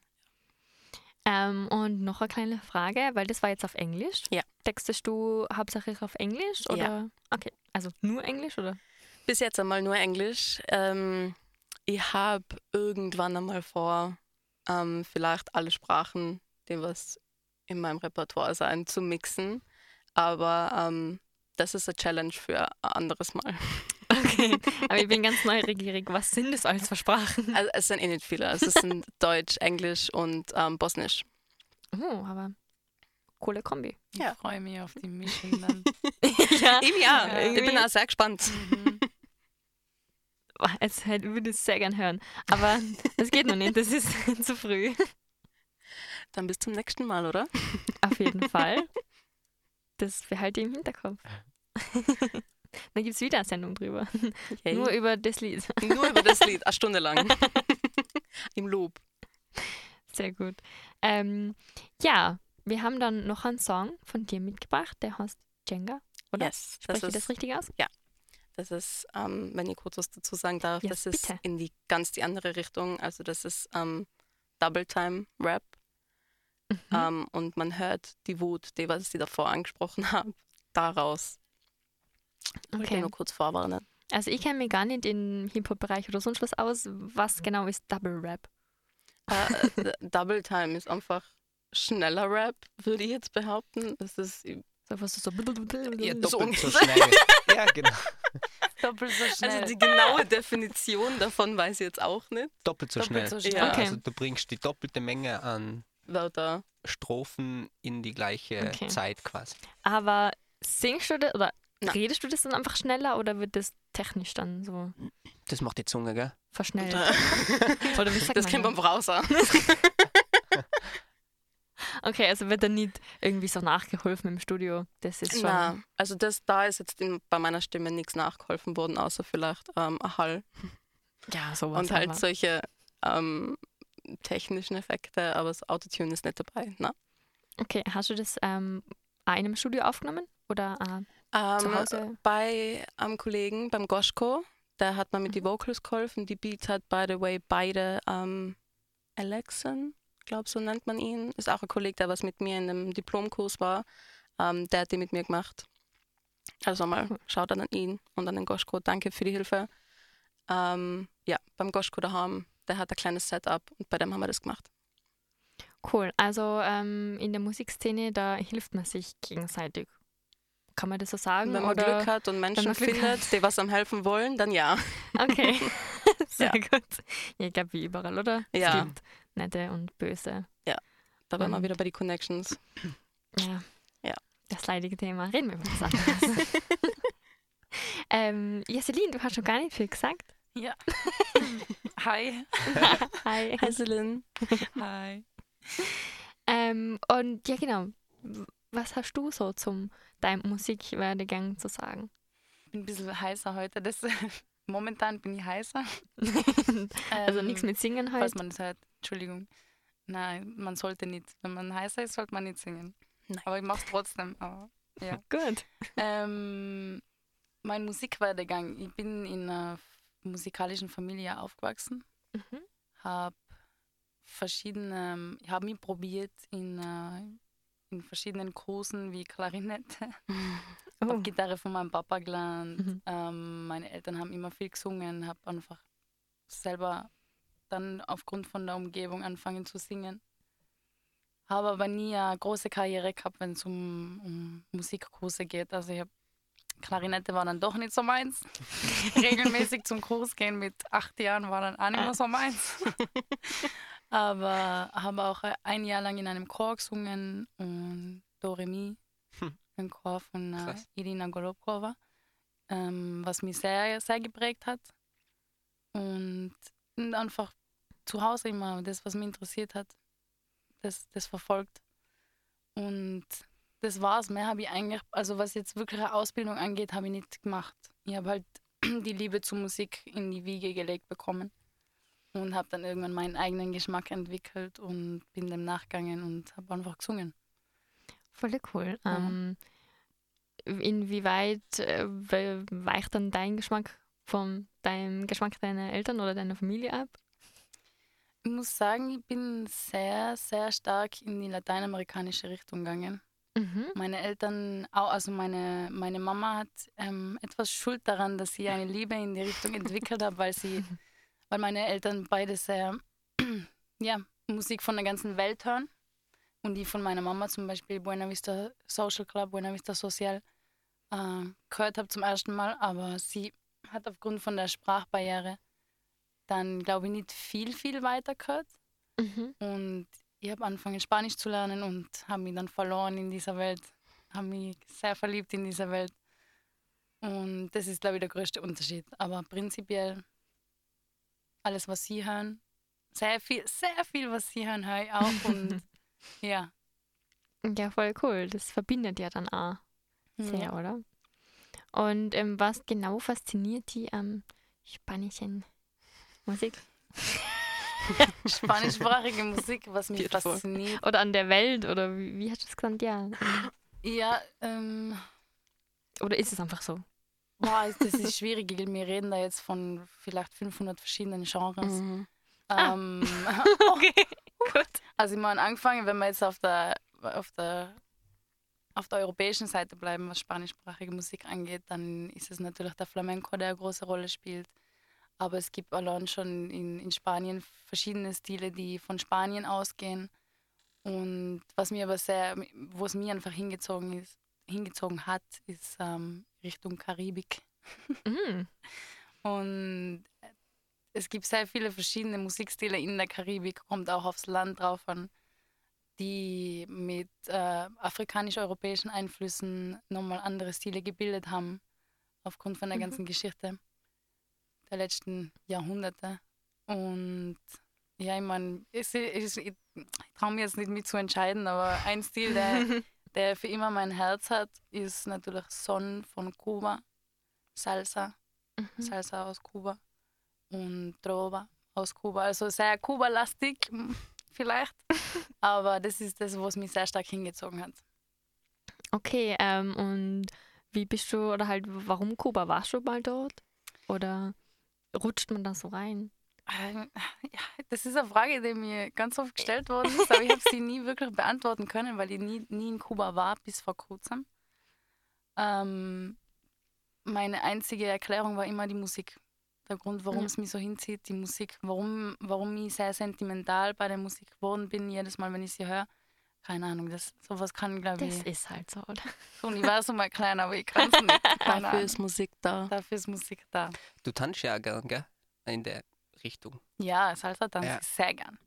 Ähm, und noch eine kleine Frage, weil das war jetzt auf Englisch. Ja. Textest du hauptsächlich auf Englisch oder? Ja. Okay, also nur Englisch oder? Bis jetzt einmal nur Englisch. Ähm, ich habe irgendwann einmal vor, ähm, vielleicht alle Sprachen, die was in meinem Repertoire sein, zu mixen. Aber ähm, das ist eine Challenge für ein anderes Mal. Aber ich bin ganz neugierig. Was sind das alles für Sprachen? Also, es sind eh nicht viele. Also, es sind Deutsch, Englisch und ähm, Bosnisch. Oh, aber coole Kombi. Ich Ja. freue mich auf die Mischung dann. ja, Ihm ja, Ja. ich bin auch sehr gespannt. Mhm. Jetzt halt, würde ich es sehr gern hören. Aber das geht noch nicht, das ist zu früh. Dann bis zum nächsten Mal, oder? Auf jeden Fall. Das behalte ich im Hinterkopf. Dann gibt es wieder eine Sendung drüber. Yay. Nur über das Lied. Nur über das Lied, eine Stunde lang. Im Loop. Sehr gut. Ähm, ja, wir haben dann noch einen Song von dir mitgebracht, der heißt Jenga. Oder? Yes, Spreche das ich das ist, richtig aus? das ist ähm, wenn ich kurz was dazu sagen darf, Yes, das ist bitte. in die ganz die andere Richtung. Also das ist ähm, Double Time Rap. Mhm. Ähm, und man hört die Wut, die was ich davor angesprochen habe, daraus. Wollte ich okay. nur kurz vorwarnen. Also ich kenne mich gar nicht im Hip-Hop-Bereich oder sonst was aus. Was genau ist Double Rap? D- Double Time ist einfach schneller Rap, würde ich jetzt behaupten. Das ist So was so. Ja, So doppelt so ungefähr. schnell. ja, genau. Doppelt so schnell. Also die genaue Definition davon weiß ich jetzt auch nicht. Doppelt so Doppelt schnell. so schnell. Ja. Okay. Also du bringst die doppelte Menge an Wörter. Strophen in die gleiche Okay. Zeit quasi. Aber singst du das oder Na. redest du das dann einfach schneller oder wird das technisch dann so Das macht die Zunge, gell? verschnellt? Oder wie sagt Das kennt man Browser. Okay, also wird dann nicht irgendwie so nachgeholfen im Studio. Das ist schon. Na, also das, da ist jetzt in, bei meiner Stimme nichts nachgeholfen worden, außer vielleicht ähm, ein Hall Ja, sowas. und halt aber- solche ähm, technischen Effekte, aber das Autotune ist nicht dabei. Ne? Okay, hast du das ähm, auch in einem Studio aufgenommen? Oder äh, zu Ähm, Hause? bei einem Kollegen, beim Goschko, der hat mir mit Mhm. die Vocals geholfen. Die Beats hat, by the way, beide ähm, Alexen, glaube so nennt man ihn. Ist auch ein Kollege, der was mit mir in einem Diplomkurs war. Ähm, der hat die mit mir gemacht. Also mal Cool. schaut an ihn und an den Goschko. Danke für die Hilfe. Ähm, ja, beim Goschko daheim, der hat ein kleines Setup und bei dem haben wir das gemacht. Cool. Also ähm, in der Musikszene, da hilft man sich gegenseitig. Kann man das so sagen? Wenn man oder? Glück hat und Menschen findet, die was am helfen wollen, dann ja. Okay, sehr Ja. gut. Ja, ich glaube, wie überall, oder? Ja. Es gibt nette und böse. Da wären wir wieder bei den Connections. Ja. Ja. Das leidige Thema. Reden wir über was anderes. ähm, ja, Celine, du hast schon gar nicht viel gesagt. Ja. Hi. Hi. Hi Celine. Hi. Ähm, und ja, genau. Was hast du so zum deinem Musikwerdegang zu sagen? Ich bin ein bisschen heißer heute. Das, momentan bin ich heißer. also Ähm, nichts mit Singen Falls halt. man das hört. Entschuldigung. Nein, man sollte nicht. Wenn man heißer ist, sollte man nicht singen. Nein. Aber ich mache es trotzdem. Aber, ja. Gut. ähm, mein Musikwerdegang. Ich bin in einer musikalischen Familie aufgewachsen. Mhm. Habe verschiedene, ich habe mich probiert in, äh, in verschiedenen Kursen wie Klarinette. Oh. Habe Gitarre von meinem Papa gelernt. Mhm. Ähm, meine Eltern haben immer viel gesungen, habe einfach selber dann aufgrund von der Umgebung angefangen zu singen. Habe aber nie eine große Karriere gehabt, wenn es um, um Musikkurse geht. Also ich hab, Klarinette war dann doch nicht so meins. Regelmäßig zum Kurs gehen mit acht Jahren war dann auch nicht mehr so meins. aber habe auch ein Jahr lang in einem Chor gesungen und Do Re Mi, Hm. ein Chor von äh. Irina Golubkova, ähm, was mich sehr, sehr geprägt hat. Und, einfach zu Hause immer das, was mich interessiert hat, das, das verfolgt. Und das war's. Mehr habe ich eigentlich, also was jetzt wirklich eine Ausbildung angeht, habe ich nicht gemacht. Ich habe halt die Liebe zur Musik in die Wiege gelegt bekommen und habe dann irgendwann meinen eigenen Geschmack entwickelt und bin dem nachgegangen und habe einfach gesungen. Voll cool. Ja. Ähm, inwieweit äh, we- weicht dann dein Geschmack von deinem Geschmack deiner Eltern oder deiner Familie ab? Ich muss sagen, ich bin sehr, sehr stark in die lateinamerikanische Richtung gegangen. Mhm. Meine Eltern, also meine, meine Mama hat ähm, etwas Schuld daran, dass sie eine Liebe in die Richtung entwickelt hat, weil sie, weil meine Eltern beide sehr, ja, Musik von der ganzen Welt hören. Und die von meiner Mama zum Beispiel Buena Vista Social Club, Buena Vista Social, äh, gehört habe zum ersten Mal, aber sie hat aufgrund von der Sprachbarriere dann, glaube ich, nicht viel, viel weiter gehört. Mhm. Und ich habe angefangen, Spanisch zu lernen und habe mich dann verloren in dieser Welt. Habe mich sehr verliebt in dieser Welt. Und das ist, glaube ich, der größte Unterschied. Aber prinzipiell alles, was Sie hören, sehr viel, sehr viel, was Sie hören, höre ich auch. Und ja. Ja, voll cool. Das verbindet ja dann auch sehr, ja. oder? Und ähm, was genau fasziniert die am spanischen Musik? Spanischsprachige Musik, was mich Beautiful. fasziniert. Oder an der Welt? Oder wie, wie hast du es genannt? Ja. Ja, ähm, Oder ist es einfach so? Boah, das ist schwierig. Wir reden da jetzt von vielleicht 500 verschiedenen Genres. Mhm. Ähm, Okay, gut. Also ich meine, angefangen, wenn wir jetzt auf der, auf der, auf der europäischen Seite bleiben, was spanischsprachige Musik angeht, dann ist es natürlich der Flamenco, der eine große Rolle spielt. Aber es gibt allein schon in, in Spanien verschiedene Stile, die von Spanien ausgehen. Und was mir aber sehr, wo es mir einfach hingezogen ist, hingezogen hat, ist ähm, Richtung Karibik. Mhm. Und es gibt sehr viele verschiedene Musikstile in der Karibik, kommt auch aufs Land drauf an, die mit äh, afrikanisch-europäischen Einflüssen nochmal andere Stile gebildet haben, aufgrund von der Mhm. ganzen Geschichte der letzten Jahrhunderte. Und ja, ich meine, ich, ich, ich traue mir jetzt nicht mit zu entscheiden, aber ein Stil, der, der für immer mein Herz hat, ist natürlich Son von Kuba, Salsa. Mhm. Salsa aus Kuba und Trova aus Kuba. Also sehr Kuba-lastig m, vielleicht, aber das ist das, was mich sehr stark hingezogen hat. Okay, ähm, und wie bist du, oder halt, warum Kuba? Warst du mal dort? Oder rutscht man da so rein? Ähm, Ja, das ist eine Frage, die mir ganz oft gestellt worden ist, aber ich habe sie nie wirklich beantworten können, weil ich nie, nie in Kuba war bis vor kurzem. Ähm, meine einzige Erklärung war immer die Musik. der Grund, warum Ja. es mich so hinzieht, die Musik, warum, warum ich sehr sentimental bei der Musik geworden bin, jedes Mal, wenn ich sie höre. Keine Ahnung, das, sowas kann, glaube Das ich, ist halt so, oder? das Universum mal klein, aber ich kann es nicht. Dafür Ahnung. ist Musik da. Dafür ist Musik da. Du tanzt ja gern, gell? In der Richtung. Ja, Salsa tanze Ja. ich sehr gern.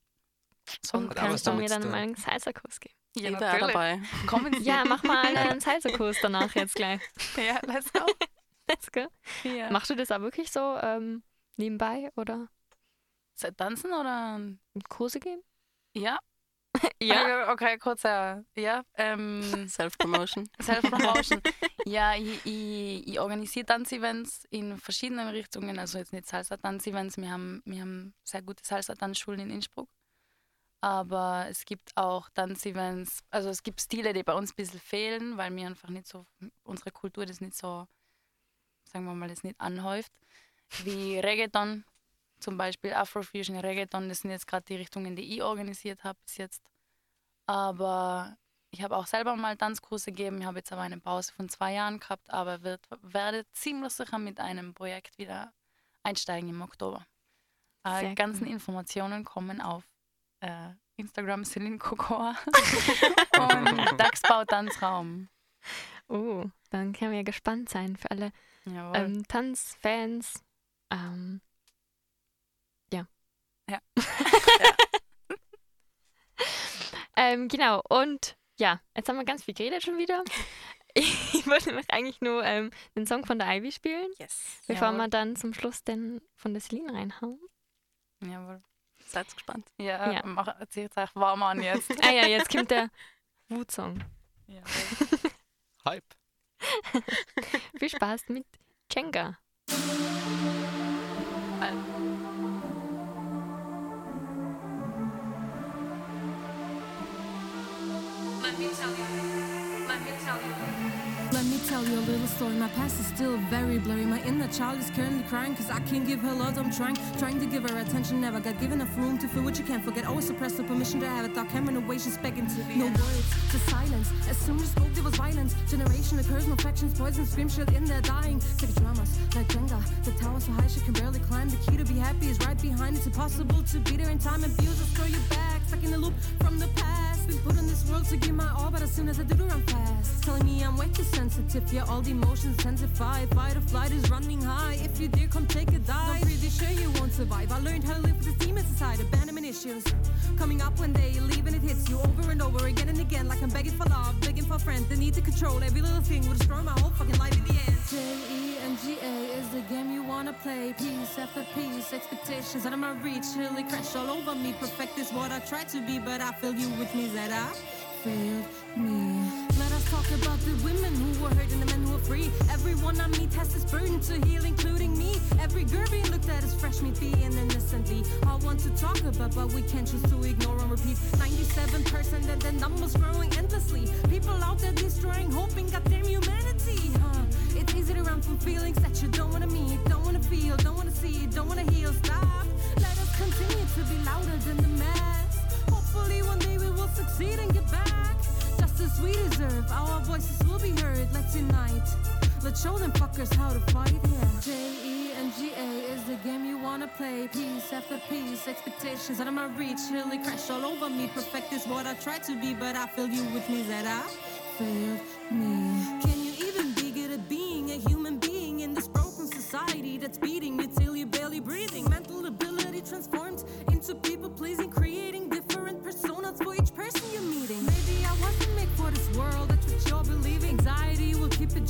Und auch was kannst du mir dann mal einen Salsa-Kurs geben? Ja, Jeder dabei. Kommen Sie. Ja, mach mal einen Salsa-Kurs danach jetzt gleich. ja, let's go. Let's go. Ja. Machst du das auch wirklich so ähm, nebenbei oder Tanzen oder? Kurse geben? Ja. Ja. Okay, okay kurz. äh, Ja. Ähm, Self-Promotion. Self-Promotion. ja, ich, ich, ich organisiere Tanzevents in verschiedenen Richtungen. Also jetzt nicht Salsa-Tanzevents. Wir haben, wir haben sehr gute Salsa-Tanzschulen in Innsbruck. Aber es gibt auch Tanzevents, also es gibt Stile, die bei uns ein bisschen fehlen, weil mir einfach nicht so, unsere Kultur das nicht so, sagen wir mal, das nicht anhäuft. Wie Reggaeton, zum Beispiel Afrofusion, Reggaeton, das sind jetzt gerade die Richtungen, die ich organisiert habe bis jetzt. Aber ich habe auch selber mal Tanzkurse gegeben. Ich habe jetzt aber eine Pause von zwei Jahren gehabt, aber wird, werde ziemlich sicher mit einem Projekt wieder einsteigen im Oktober. Äh, ganzen cool. Informationen kommen auf äh, Instagram Celine Cocoa und Dachsbau Tanzraum. Oh, dann können wir ja gespannt sein für alle ähm, Tanzfans. Ähm. Ja. ähm, genau, und ja, jetzt haben wir ganz viel geredet schon wieder. Ich wollte nämlich eigentlich nur ähm, den Song von der Ivy spielen, Yes. bevor Jawohl. wir dann zum Schluss den von der Celine reinhauen. Jawohl. Seid gespannt. Ja, Ja. Mach, zieht euch warm an jetzt. Ah ja, jetzt kommt der Wutsong. Hype. Viel Spaß mit Jenga. Tell you a little story. My past is still very blurry. My inner child is currently crying because I can't give her love. I'm trying, trying to give her attention. Never got given enough room to feel what you can't forget. Always suppressed the permission to have it. Thought camera away, she's begging to be. No words, just silence. As soon as spoke, there was violence. Generation occurs, no factions, poison, scream shit in there dying. Sick dramas like Jenga. The tower so high she can barely climb. The key to be happy is right behind. It's impossible to beat her in time. Abusers throw you back, stuck in a loop from the past. Been put in this world to give my all, but as soon as I do, to run fast. Telling me I'm way too sensitive. Yeah, all the emotions intensify. Fight or flight is running high. If you dare, come take a dive. I'm pretty sure you won't survive. I learned how to live with the demons inside. Abandonment issues coming up one day, leaving it hits you over and over again and again. Like I'm begging for love, begging for friends. The need to control every little thing will destroy my whole fucking life in the end. J E N G A is the game you wanna play. Piece after piece, expectations out of my reach. Really crash all over me. Perfect is what I try to be, but I feel you with me that I failed me. Let talk about the women who were hurt and the men who were free. Everyone I meet has this burden to heal, including me. Every girl being looked at as fresh meat being innocently. I want to talk about, but we can't choose to ignore and repeat. 97% and the numbers growing endlessly. People out there destroying hope and goddamn humanity. Huh? It's easy to run from feelings that you don't wanna meet, don't wanna feel, don't wanna see, don't wanna heal. Stop. Let us continue to be louder than the mass. Hopefully one day we will succeed and get back. Just as we deserve, our voices will be heard. Let's unite. Let's show them fuckers how to fight. Yeah. J E N G A is the game you wanna play. Piece after piece, expectations out of my reach. Really crash all over me. Perfect is what I try to be, but I feel you with me that I failed me. Can you even be good at being a human being in this broken society that's beating you till you're barely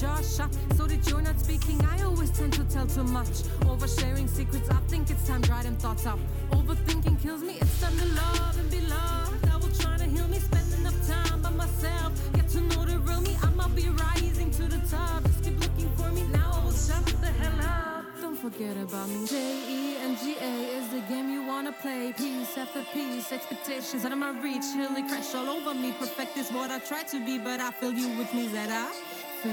jaw shut so that you're not speaking. I always tend to tell too much. Oversharing secrets, I think it's time to dry them thoughts up. Overthinking kills me, it's time to love and be loved. I will try to heal me, spend enough time by myself. Get to know the real me, I'ma be rising to the top. Just keep looking for me now, I will shut the hell up. Don't forget about me. J E N G A is the game you wanna play. Piece after piece, expectations out of my reach. Really crash all over me. Perfect is what I try to be, but I feel you with me that I Ja,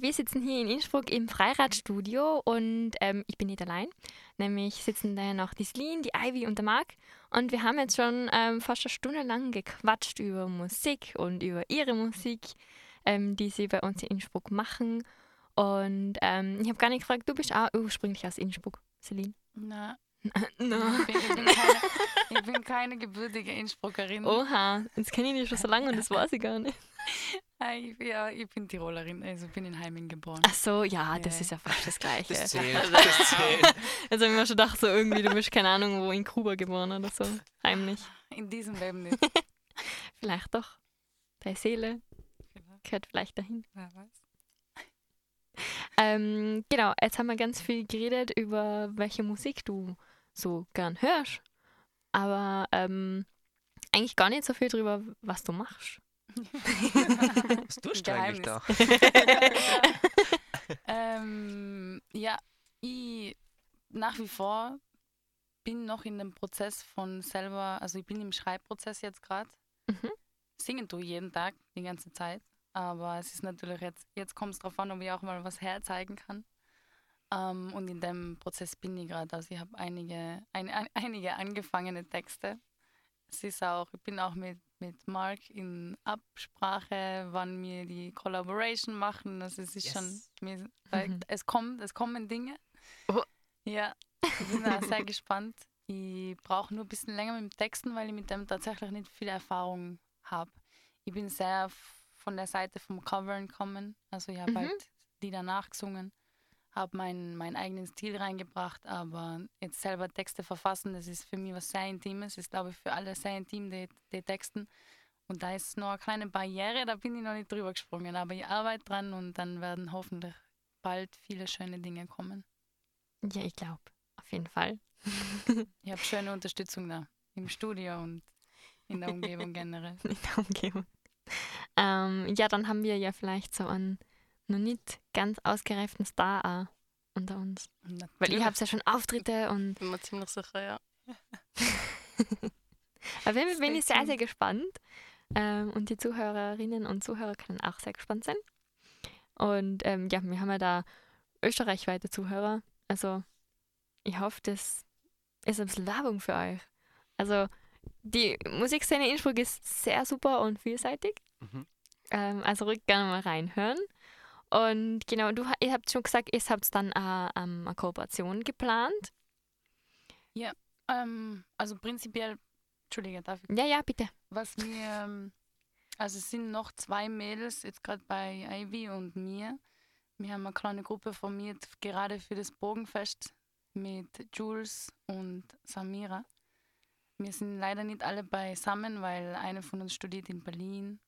wir sitzen hier in Innsbruck im Freiradstudio und ähm, ich bin nicht allein. Nämlich sitzen da noch die Celine, die Ivy und der Marc. Und wir haben jetzt schon ähm, fast eine Stunde lang gequatscht über Musik und über ihre Musik, ähm, die sie bei uns in Innsbruck machen. Und ähm, ich habe gar nicht gefragt, du bist auch ursprünglich aus Innsbruck, Celine. Na, no. ich, bin, ich, bin keine, ich bin keine gebürtige Innsbruckerin. Oha, jetzt kenne ich dich schon so lange und das weiß ich gar nicht. Ich, ja, ich bin Tirolerin, also bin in Heiming geboren. Ach so, ja, das Ja. ist ja fast das Gleiche. Das zählt. Das zählt. Jetzt habe ich mir schon gedacht, so irgendwie, du bist keine Ahnung, wo in Kuba geboren oder so. Heimlich. In diesem Leben nicht. Vielleicht doch. Deine Seele gehört vielleicht dahin. Wer weiß. Ähm, genau, jetzt haben wir ganz viel geredet über welche Musik du so gern hörst. Aber ähm, eigentlich gar nicht so viel drüber, was du machst. Was tust du eigentlich da? ähm, ja, ich nach wie vor bin noch in dem Prozess von selber, also ich bin im Schreibprozess jetzt gerade. Mhm. Singen tue jeden Tag, die ganze Zeit. Aber es ist natürlich jetzt, jetzt kommt es darauf an, ob ich auch mal was herzeigen kann. Ähm, und in dem Prozess bin ich gerade. Also ich habe einige, ein, ein, einige angefangene Texte. Es ist auch, ich bin auch mit, mit Mark in Absprache, wann wir die Collaboration machen. Also es ist Yes. schon, mir, Mhm. es kommt, es kommen Dinge. Oh. Ja, ich bin da sehr gespannt. Ich brauche nur ein bisschen länger mit dem Texten, weil ich mit dem tatsächlich nicht viel Erfahrung habe. Ich bin sehr von der Seite vom Covern kommen. Also ich habe Mhm. halt Lieder nachgesungen, habe meinen meinen eigenen Stil reingebracht, aber jetzt selber Texte verfassen, das ist für mich was sehr Intimes, ist glaube ich für alle sehr intim, die, die Texten. Und da ist noch eine kleine Barriere, da bin ich noch nicht drüber gesprungen, aber ich arbeite dran und dann werden hoffentlich bald viele schöne Dinge kommen. Ja, ich glaube, auf jeden Fall. Ich habe schöne Unterstützung da im Studio und in der Umgebung generell. in der Umgebung. Ähm, ja, dann haben wir ja vielleicht so einen noch nicht ganz ausgereiften Star auch unter uns. Weil ihr habt ja schon Auftritte und Bin mir ziemlich sicher, ja. auf jeden Fall bin Stay ich sehr, sehr gespannt. Ähm, und die Zuhörerinnen und Zuhörer können auch sehr gespannt sein. Und ähm, ja, wir haben ja da österreichweite Zuhörer. Also ich hoffe, das ist ein bisschen Werbung für euch. Also die Musikszene in Innsbruck ist sehr super und vielseitig. Mhm. Ähm, also ruhig gerne mal reinhören. Und genau, du, ha- ihr habt schon gesagt, ihr habt dann äh, ähm, eine Kooperation geplant. Ähm, also prinzipiell, Entschuldige, darf ich? Ja, ja, bitte. Was mir, ähm, also es sind noch zwei Mädels, jetzt gerade bei Ivy und mir. Wir haben eine kleine Gruppe formiert, gerade für das Bogenfest mit Jules und Samira. Wir sind leider nicht alle beisammen, weil eine von uns studiert in Berlin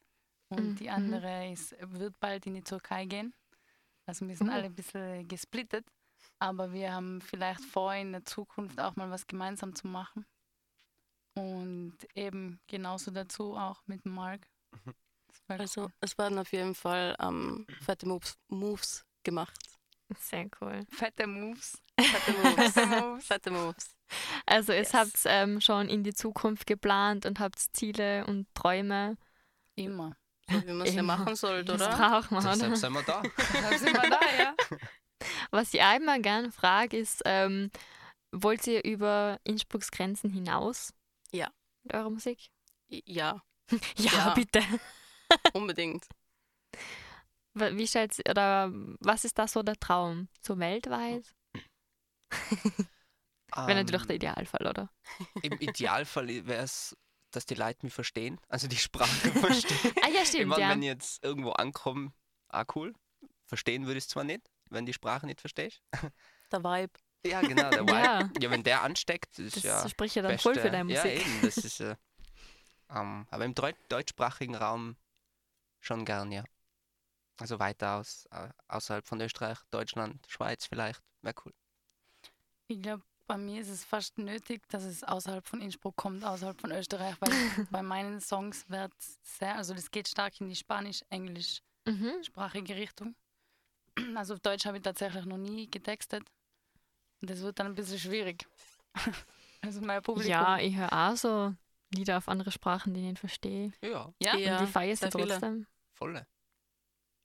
und Mhm. die andere ist, wird bald in die Türkei gehen. Also wir sind Oh. alle ein bisschen gesplittet, aber wir haben vielleicht vor, in der Zukunft auch mal was gemeinsam zu machen. Und eben genauso dazu auch mit Mark. War Also cool. es werden auf jeden Fall ähm, fette Moves, Moves gemacht. Sehr cool. fette Moves. Fette Moves. Fette Moves. fette Moves. Also ihr Yes. habt ähm, schon in die Zukunft geplant und habt Ziele und Träume. Immer. So wie man es ja machen sollte, Das oder? braucht man, Deshalb sind wir da. Da sind wir da, ja. Was ich einmal gerne frage, ist, ähm, wollt ihr über Innsbrucks Grenzen hinaus? Ja. Mit eurer Musik? Ja, Ja, Ja. bitte. unbedingt. Wie stellt's, oder was ist da so der Traum? So weltweit? Wäre natürlich der Ähm, Idealfall, oder? Im Idealfall wäre es, dass die Leute mich verstehen, also die Sprache verstehen. Ah ja, ich stimmt, meine, ja. wenn ich jetzt irgendwo ankomme, ah cool. Verstehen würde ich es zwar nicht, wenn die Sprache nicht verstehst. Der Vibe. Ja, genau, der Vibe. Ja. Ja, wenn der ansteckt, ist Das ja spricht ja dann beste, voll für deine Ja, Musik. eben, das ist äh, ähm, aber im Deu deutschsprachigen Raum schon gern, ja. Also weiter aus, äh, außerhalb von Österreich, Deutschland, Schweiz vielleicht, wäre cool. Ich glaube, bei mir ist es fast nötig, dass es außerhalb von Innsbruck kommt, außerhalb von Österreich, weil bei meinen Songs wird sehr, also das geht stark in die spanisch-englischsprachige Mhm. Richtung. Also auf Deutsch habe ich tatsächlich noch nie getextet. Und das wird dann ein bisschen schwierig. Also mein Publikum. Ja, ich höre auch so Lieder auf andere Sprachen, die ich nicht verstehe. Ja, ja. Und die feiere sie sehr viele. trotzdem. volle.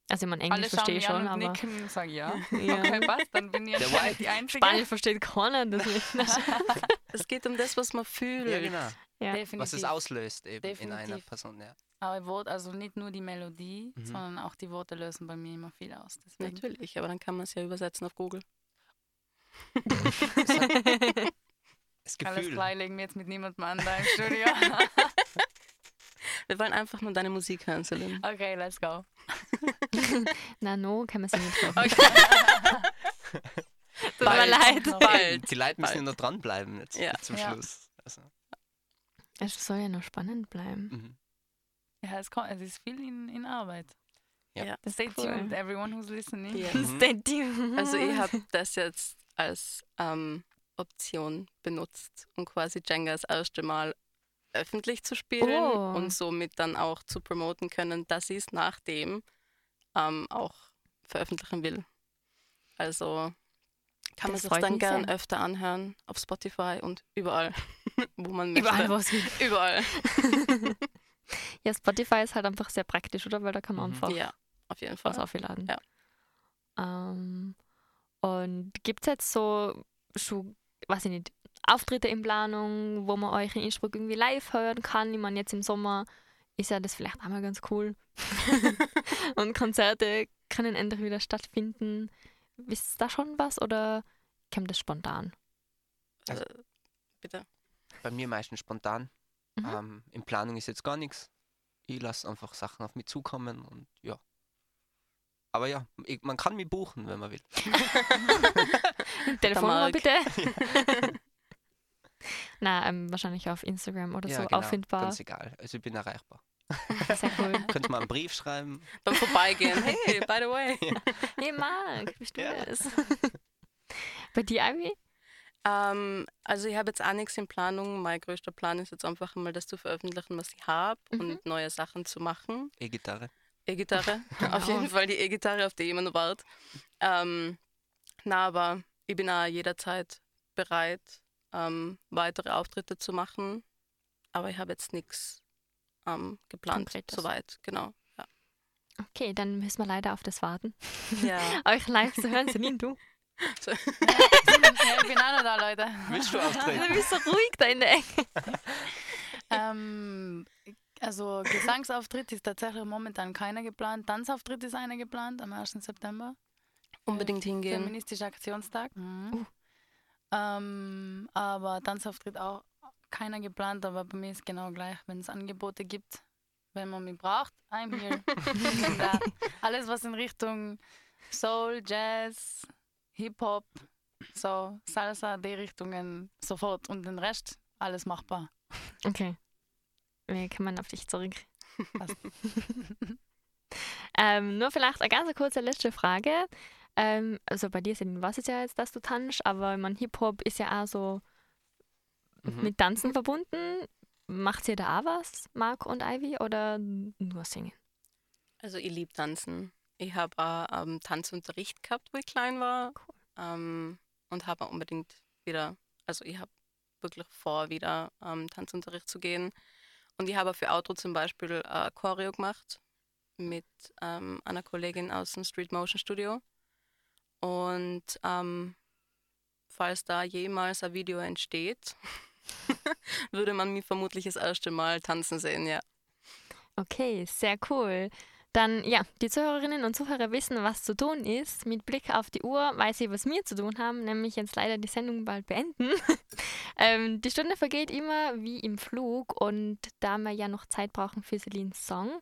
Also ich meine, Englisch verstehe ich schon, und aber nicken und sagen ja. Ja. Okay, passt, dann bin ich die Einzige. Spanisch versteht keiner. Deswegen. Es geht um das, was man fühlt. Ja, genau. Ja. Definitiv. Was es auslöst eben in einer Definitiv. Person. Ja. Aber Wort, also nicht nur die Melodie, Mhm. sondern auch die Worte lösen bei mir immer viel aus. Deswegen. Natürlich, aber dann kann man es ja übersetzen auf Google. Das Alles Gefühl. klar, legen wir jetzt mit niemandem an da im Studio. Wir wollen einfach nur deine Musik hören, Celine. okay, let's go. Na, no, kann man sich nicht hören. Tut mir leid. Bald. Die Leute müssen Bald. ja noch dranbleiben jetzt Ja. zum Ja. Schluss. Also, Es soll ja noch spannend bleiben. mhm. Ja, es, kommt, es ist viel in, in Arbeit. Ja. Ja. Stay Cool. tuned, everyone who's listening. Ja. Mhm. Stay tuned. Also ich habe das jetzt als ähm, Option benutzt, um quasi Jenga das erste Mal öffentlich zu spielen Oh. und somit dann auch zu promoten können, dass ich es nachdem ähm, auch veröffentlichen will. Also kann man Das sich freut dann gern sehr. öfter anhören auf Spotify und überall, wo man möchte. Überall, wo es geht. Überall. Ja, Spotify ist halt einfach sehr praktisch, oder? Weil da kann man Mhm. einfach Ja, auf jeden Fall. was aufladen. Ja. Ähm, und gibt es jetzt so schon, weiß ich nicht, Auftritte in Planung, wo man euch in Innsbruck irgendwie live hören kann? Ich meine, jetzt im Sommer ist ja das vielleicht auch mal ganz cool. und Konzerte können endlich wieder stattfinden. Wisst ihr da schon was oder kommt das spontan? Also- Äh, bitte. Bei mir meistens spontan. Mhm. Ähm, in Planung ist jetzt gar nichts. Ich lasse einfach Sachen auf mich zukommen und ja. Aber ja, ich, man kann mich buchen, wenn man will. Telefonnummer bitte. Na, ähm, wahrscheinlich auf Instagram oder so genau, auffindbar. Ganz egal. Also ich bin erreichbar. Sehr cool. Könnt mal einen Brief schreiben. Beim Vorbeigehen. Hey, by the way. Hey Marc, bist du Ja. das? Bei dir, Ivy? Ähm, also ich habe jetzt auch nichts in Planung. Mein größter Plan ist jetzt einfach mal das zu veröffentlichen, was ich habe Mhm. und neue Sachen zu machen. E-Gitarre. E-Gitarre. Auf jeden Fall die E-Gitarre, auf die ich immer noch warte. Ähm, na, aber ich bin auch jederzeit bereit, ähm, weitere Auftritte zu machen. Aber ich habe jetzt nichts ähm, geplant, Konkretes. soweit. Genau. Ja. Okay, dann müssen wir leider auf das warten. ja. Euch live zu hören, Celine, du. Ja, ich bin auch noch da, Leute. Willst du Du auftreten? bist so ruhig da in der Ecke. Ähm, also Gesangsauftritt ist tatsächlich momentan keiner geplant. Tanzauftritt ist einer geplant am 1. September. Unbedingt hingehen. Feministischer Aktionstag. Mhm. Ähm, aber Tanzauftritt auch keiner geplant, aber bei mir ist genau gleich, wenn es Angebote gibt, wenn man mich braucht, I'm here. Da. Alles, was in Richtung Soul, Jazz, Hip-Hop, so Salsa, die Richtungen sofort und den Rest alles machbar. Okay. Wir kommen auf dich zurück. Ähm, nur vielleicht eine ganz kurze letzte Frage. Ähm, also bei dir, weiß ich ja jetzt, dass du tanzt, aber ich mein, Hip-Hop ist ja auch so Mhm. mit Tanzen verbunden. Macht ihr da auch was, Marc und Ivy, oder nur singen? Also ich liebe Tanzen. Ich habe auch ähm, Tanzunterricht gehabt, wo ich klein war. Ähm, und habe unbedingt wieder, also ich habe wirklich vor, wieder ähm, Tanzunterricht zu gehen. Und ich habe auch für Outro zum Beispiel äh, Choreo gemacht mit ähm, einer Kollegin aus dem Street Motion Studio. Und ähm, falls da jemals ein Video entsteht, würde man mich vermutlich das erste Mal tanzen sehen, ja. Okay, sehr cool. Dann, ja, die Zuhörerinnen und Zuhörer wissen, was zu tun ist. Mit Blick auf die Uhr weiß ich, was wir zu tun haben, nämlich jetzt leider die Sendung bald beenden. ähm, die Stunde vergeht immer wie im Flug und da wir ja noch Zeit brauchen für Celines Song,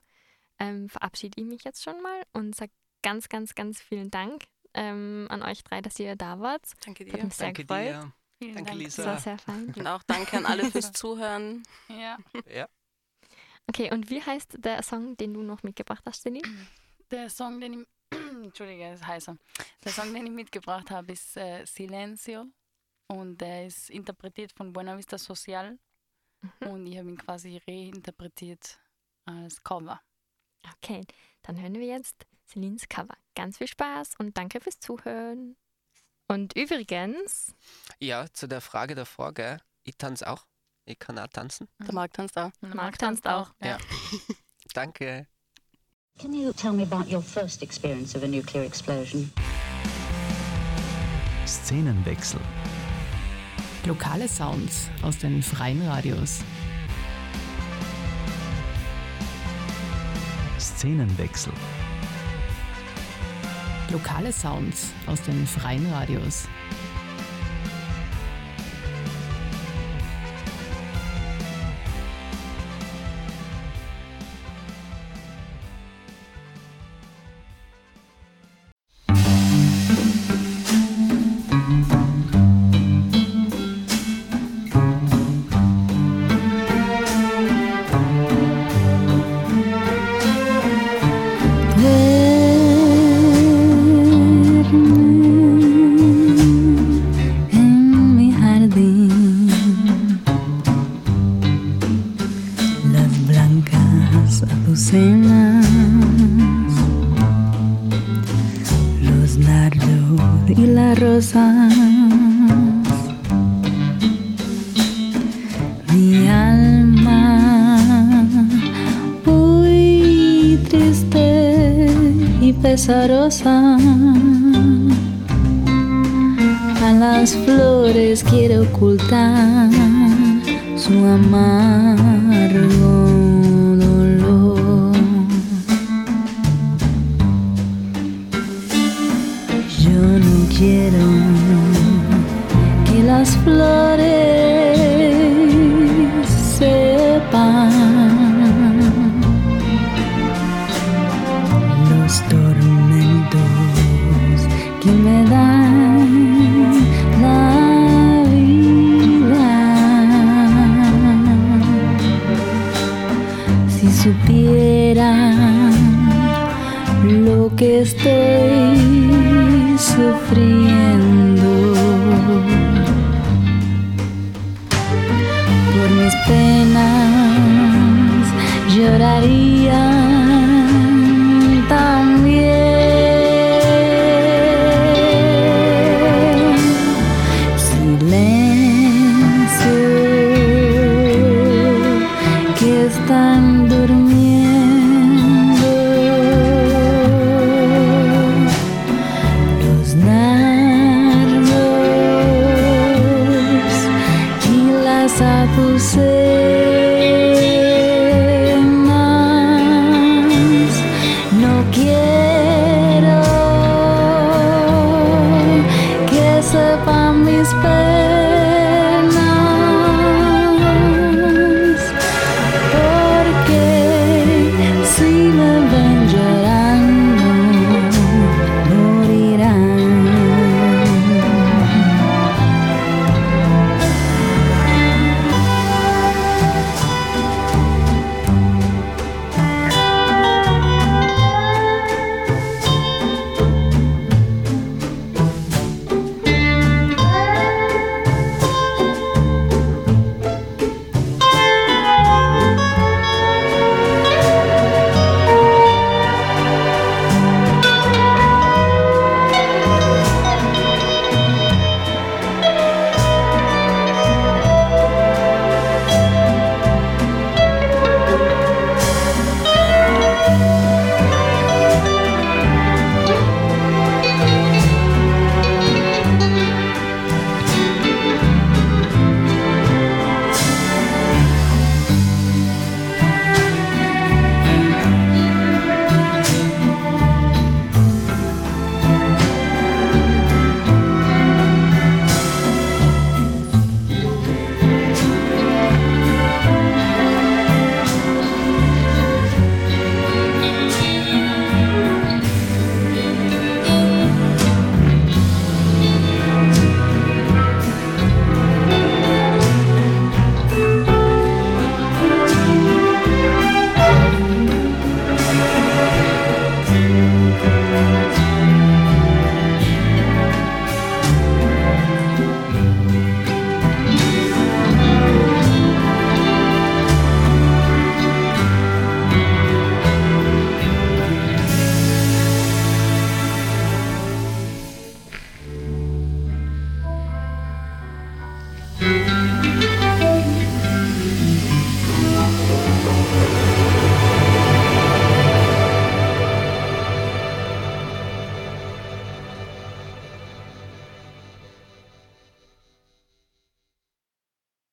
ähm, verabschiede ich mich jetzt schon mal und sage ganz, ganz, ganz vielen Dank ähm, an euch drei, dass ihr da wart. Danke Hat dir. mich sehr Danke gefreut. dir. Vielen Danke, Dank. Lisa. Das war sehr fein. Und auch danke an alle fürs Zuhören. Ja. Ja. Okay, und wie heißt der Song, den du noch mitgebracht hast, Celine? Der Song, den ich. Entschuldige, ist heißer. Der Song, den ich mitgebracht habe, ist äh, Silencio. Und der ist interpretiert von Buena Vista Social. Und ich habe ihn quasi reinterpretiert als Cover. Okay, dann hören wir jetzt Celines Cover. Ganz viel Spaß und danke fürs Zuhören. Und übrigens, Ja, zu der Frage davor, gell? Ich tanze auch. Ich kann auch tanzen. Der Marc tanzt auch. Der Marc tanzt auch. Ja. Danke. Can you tell me about your first experience of a nuclear explosion? Szenenwechsel. Lokale Sounds aus den freien Radios. Szenenwechsel. Lokale Sounds aus den freien Radios. Su amargo dolor. Yo no quiero que las flores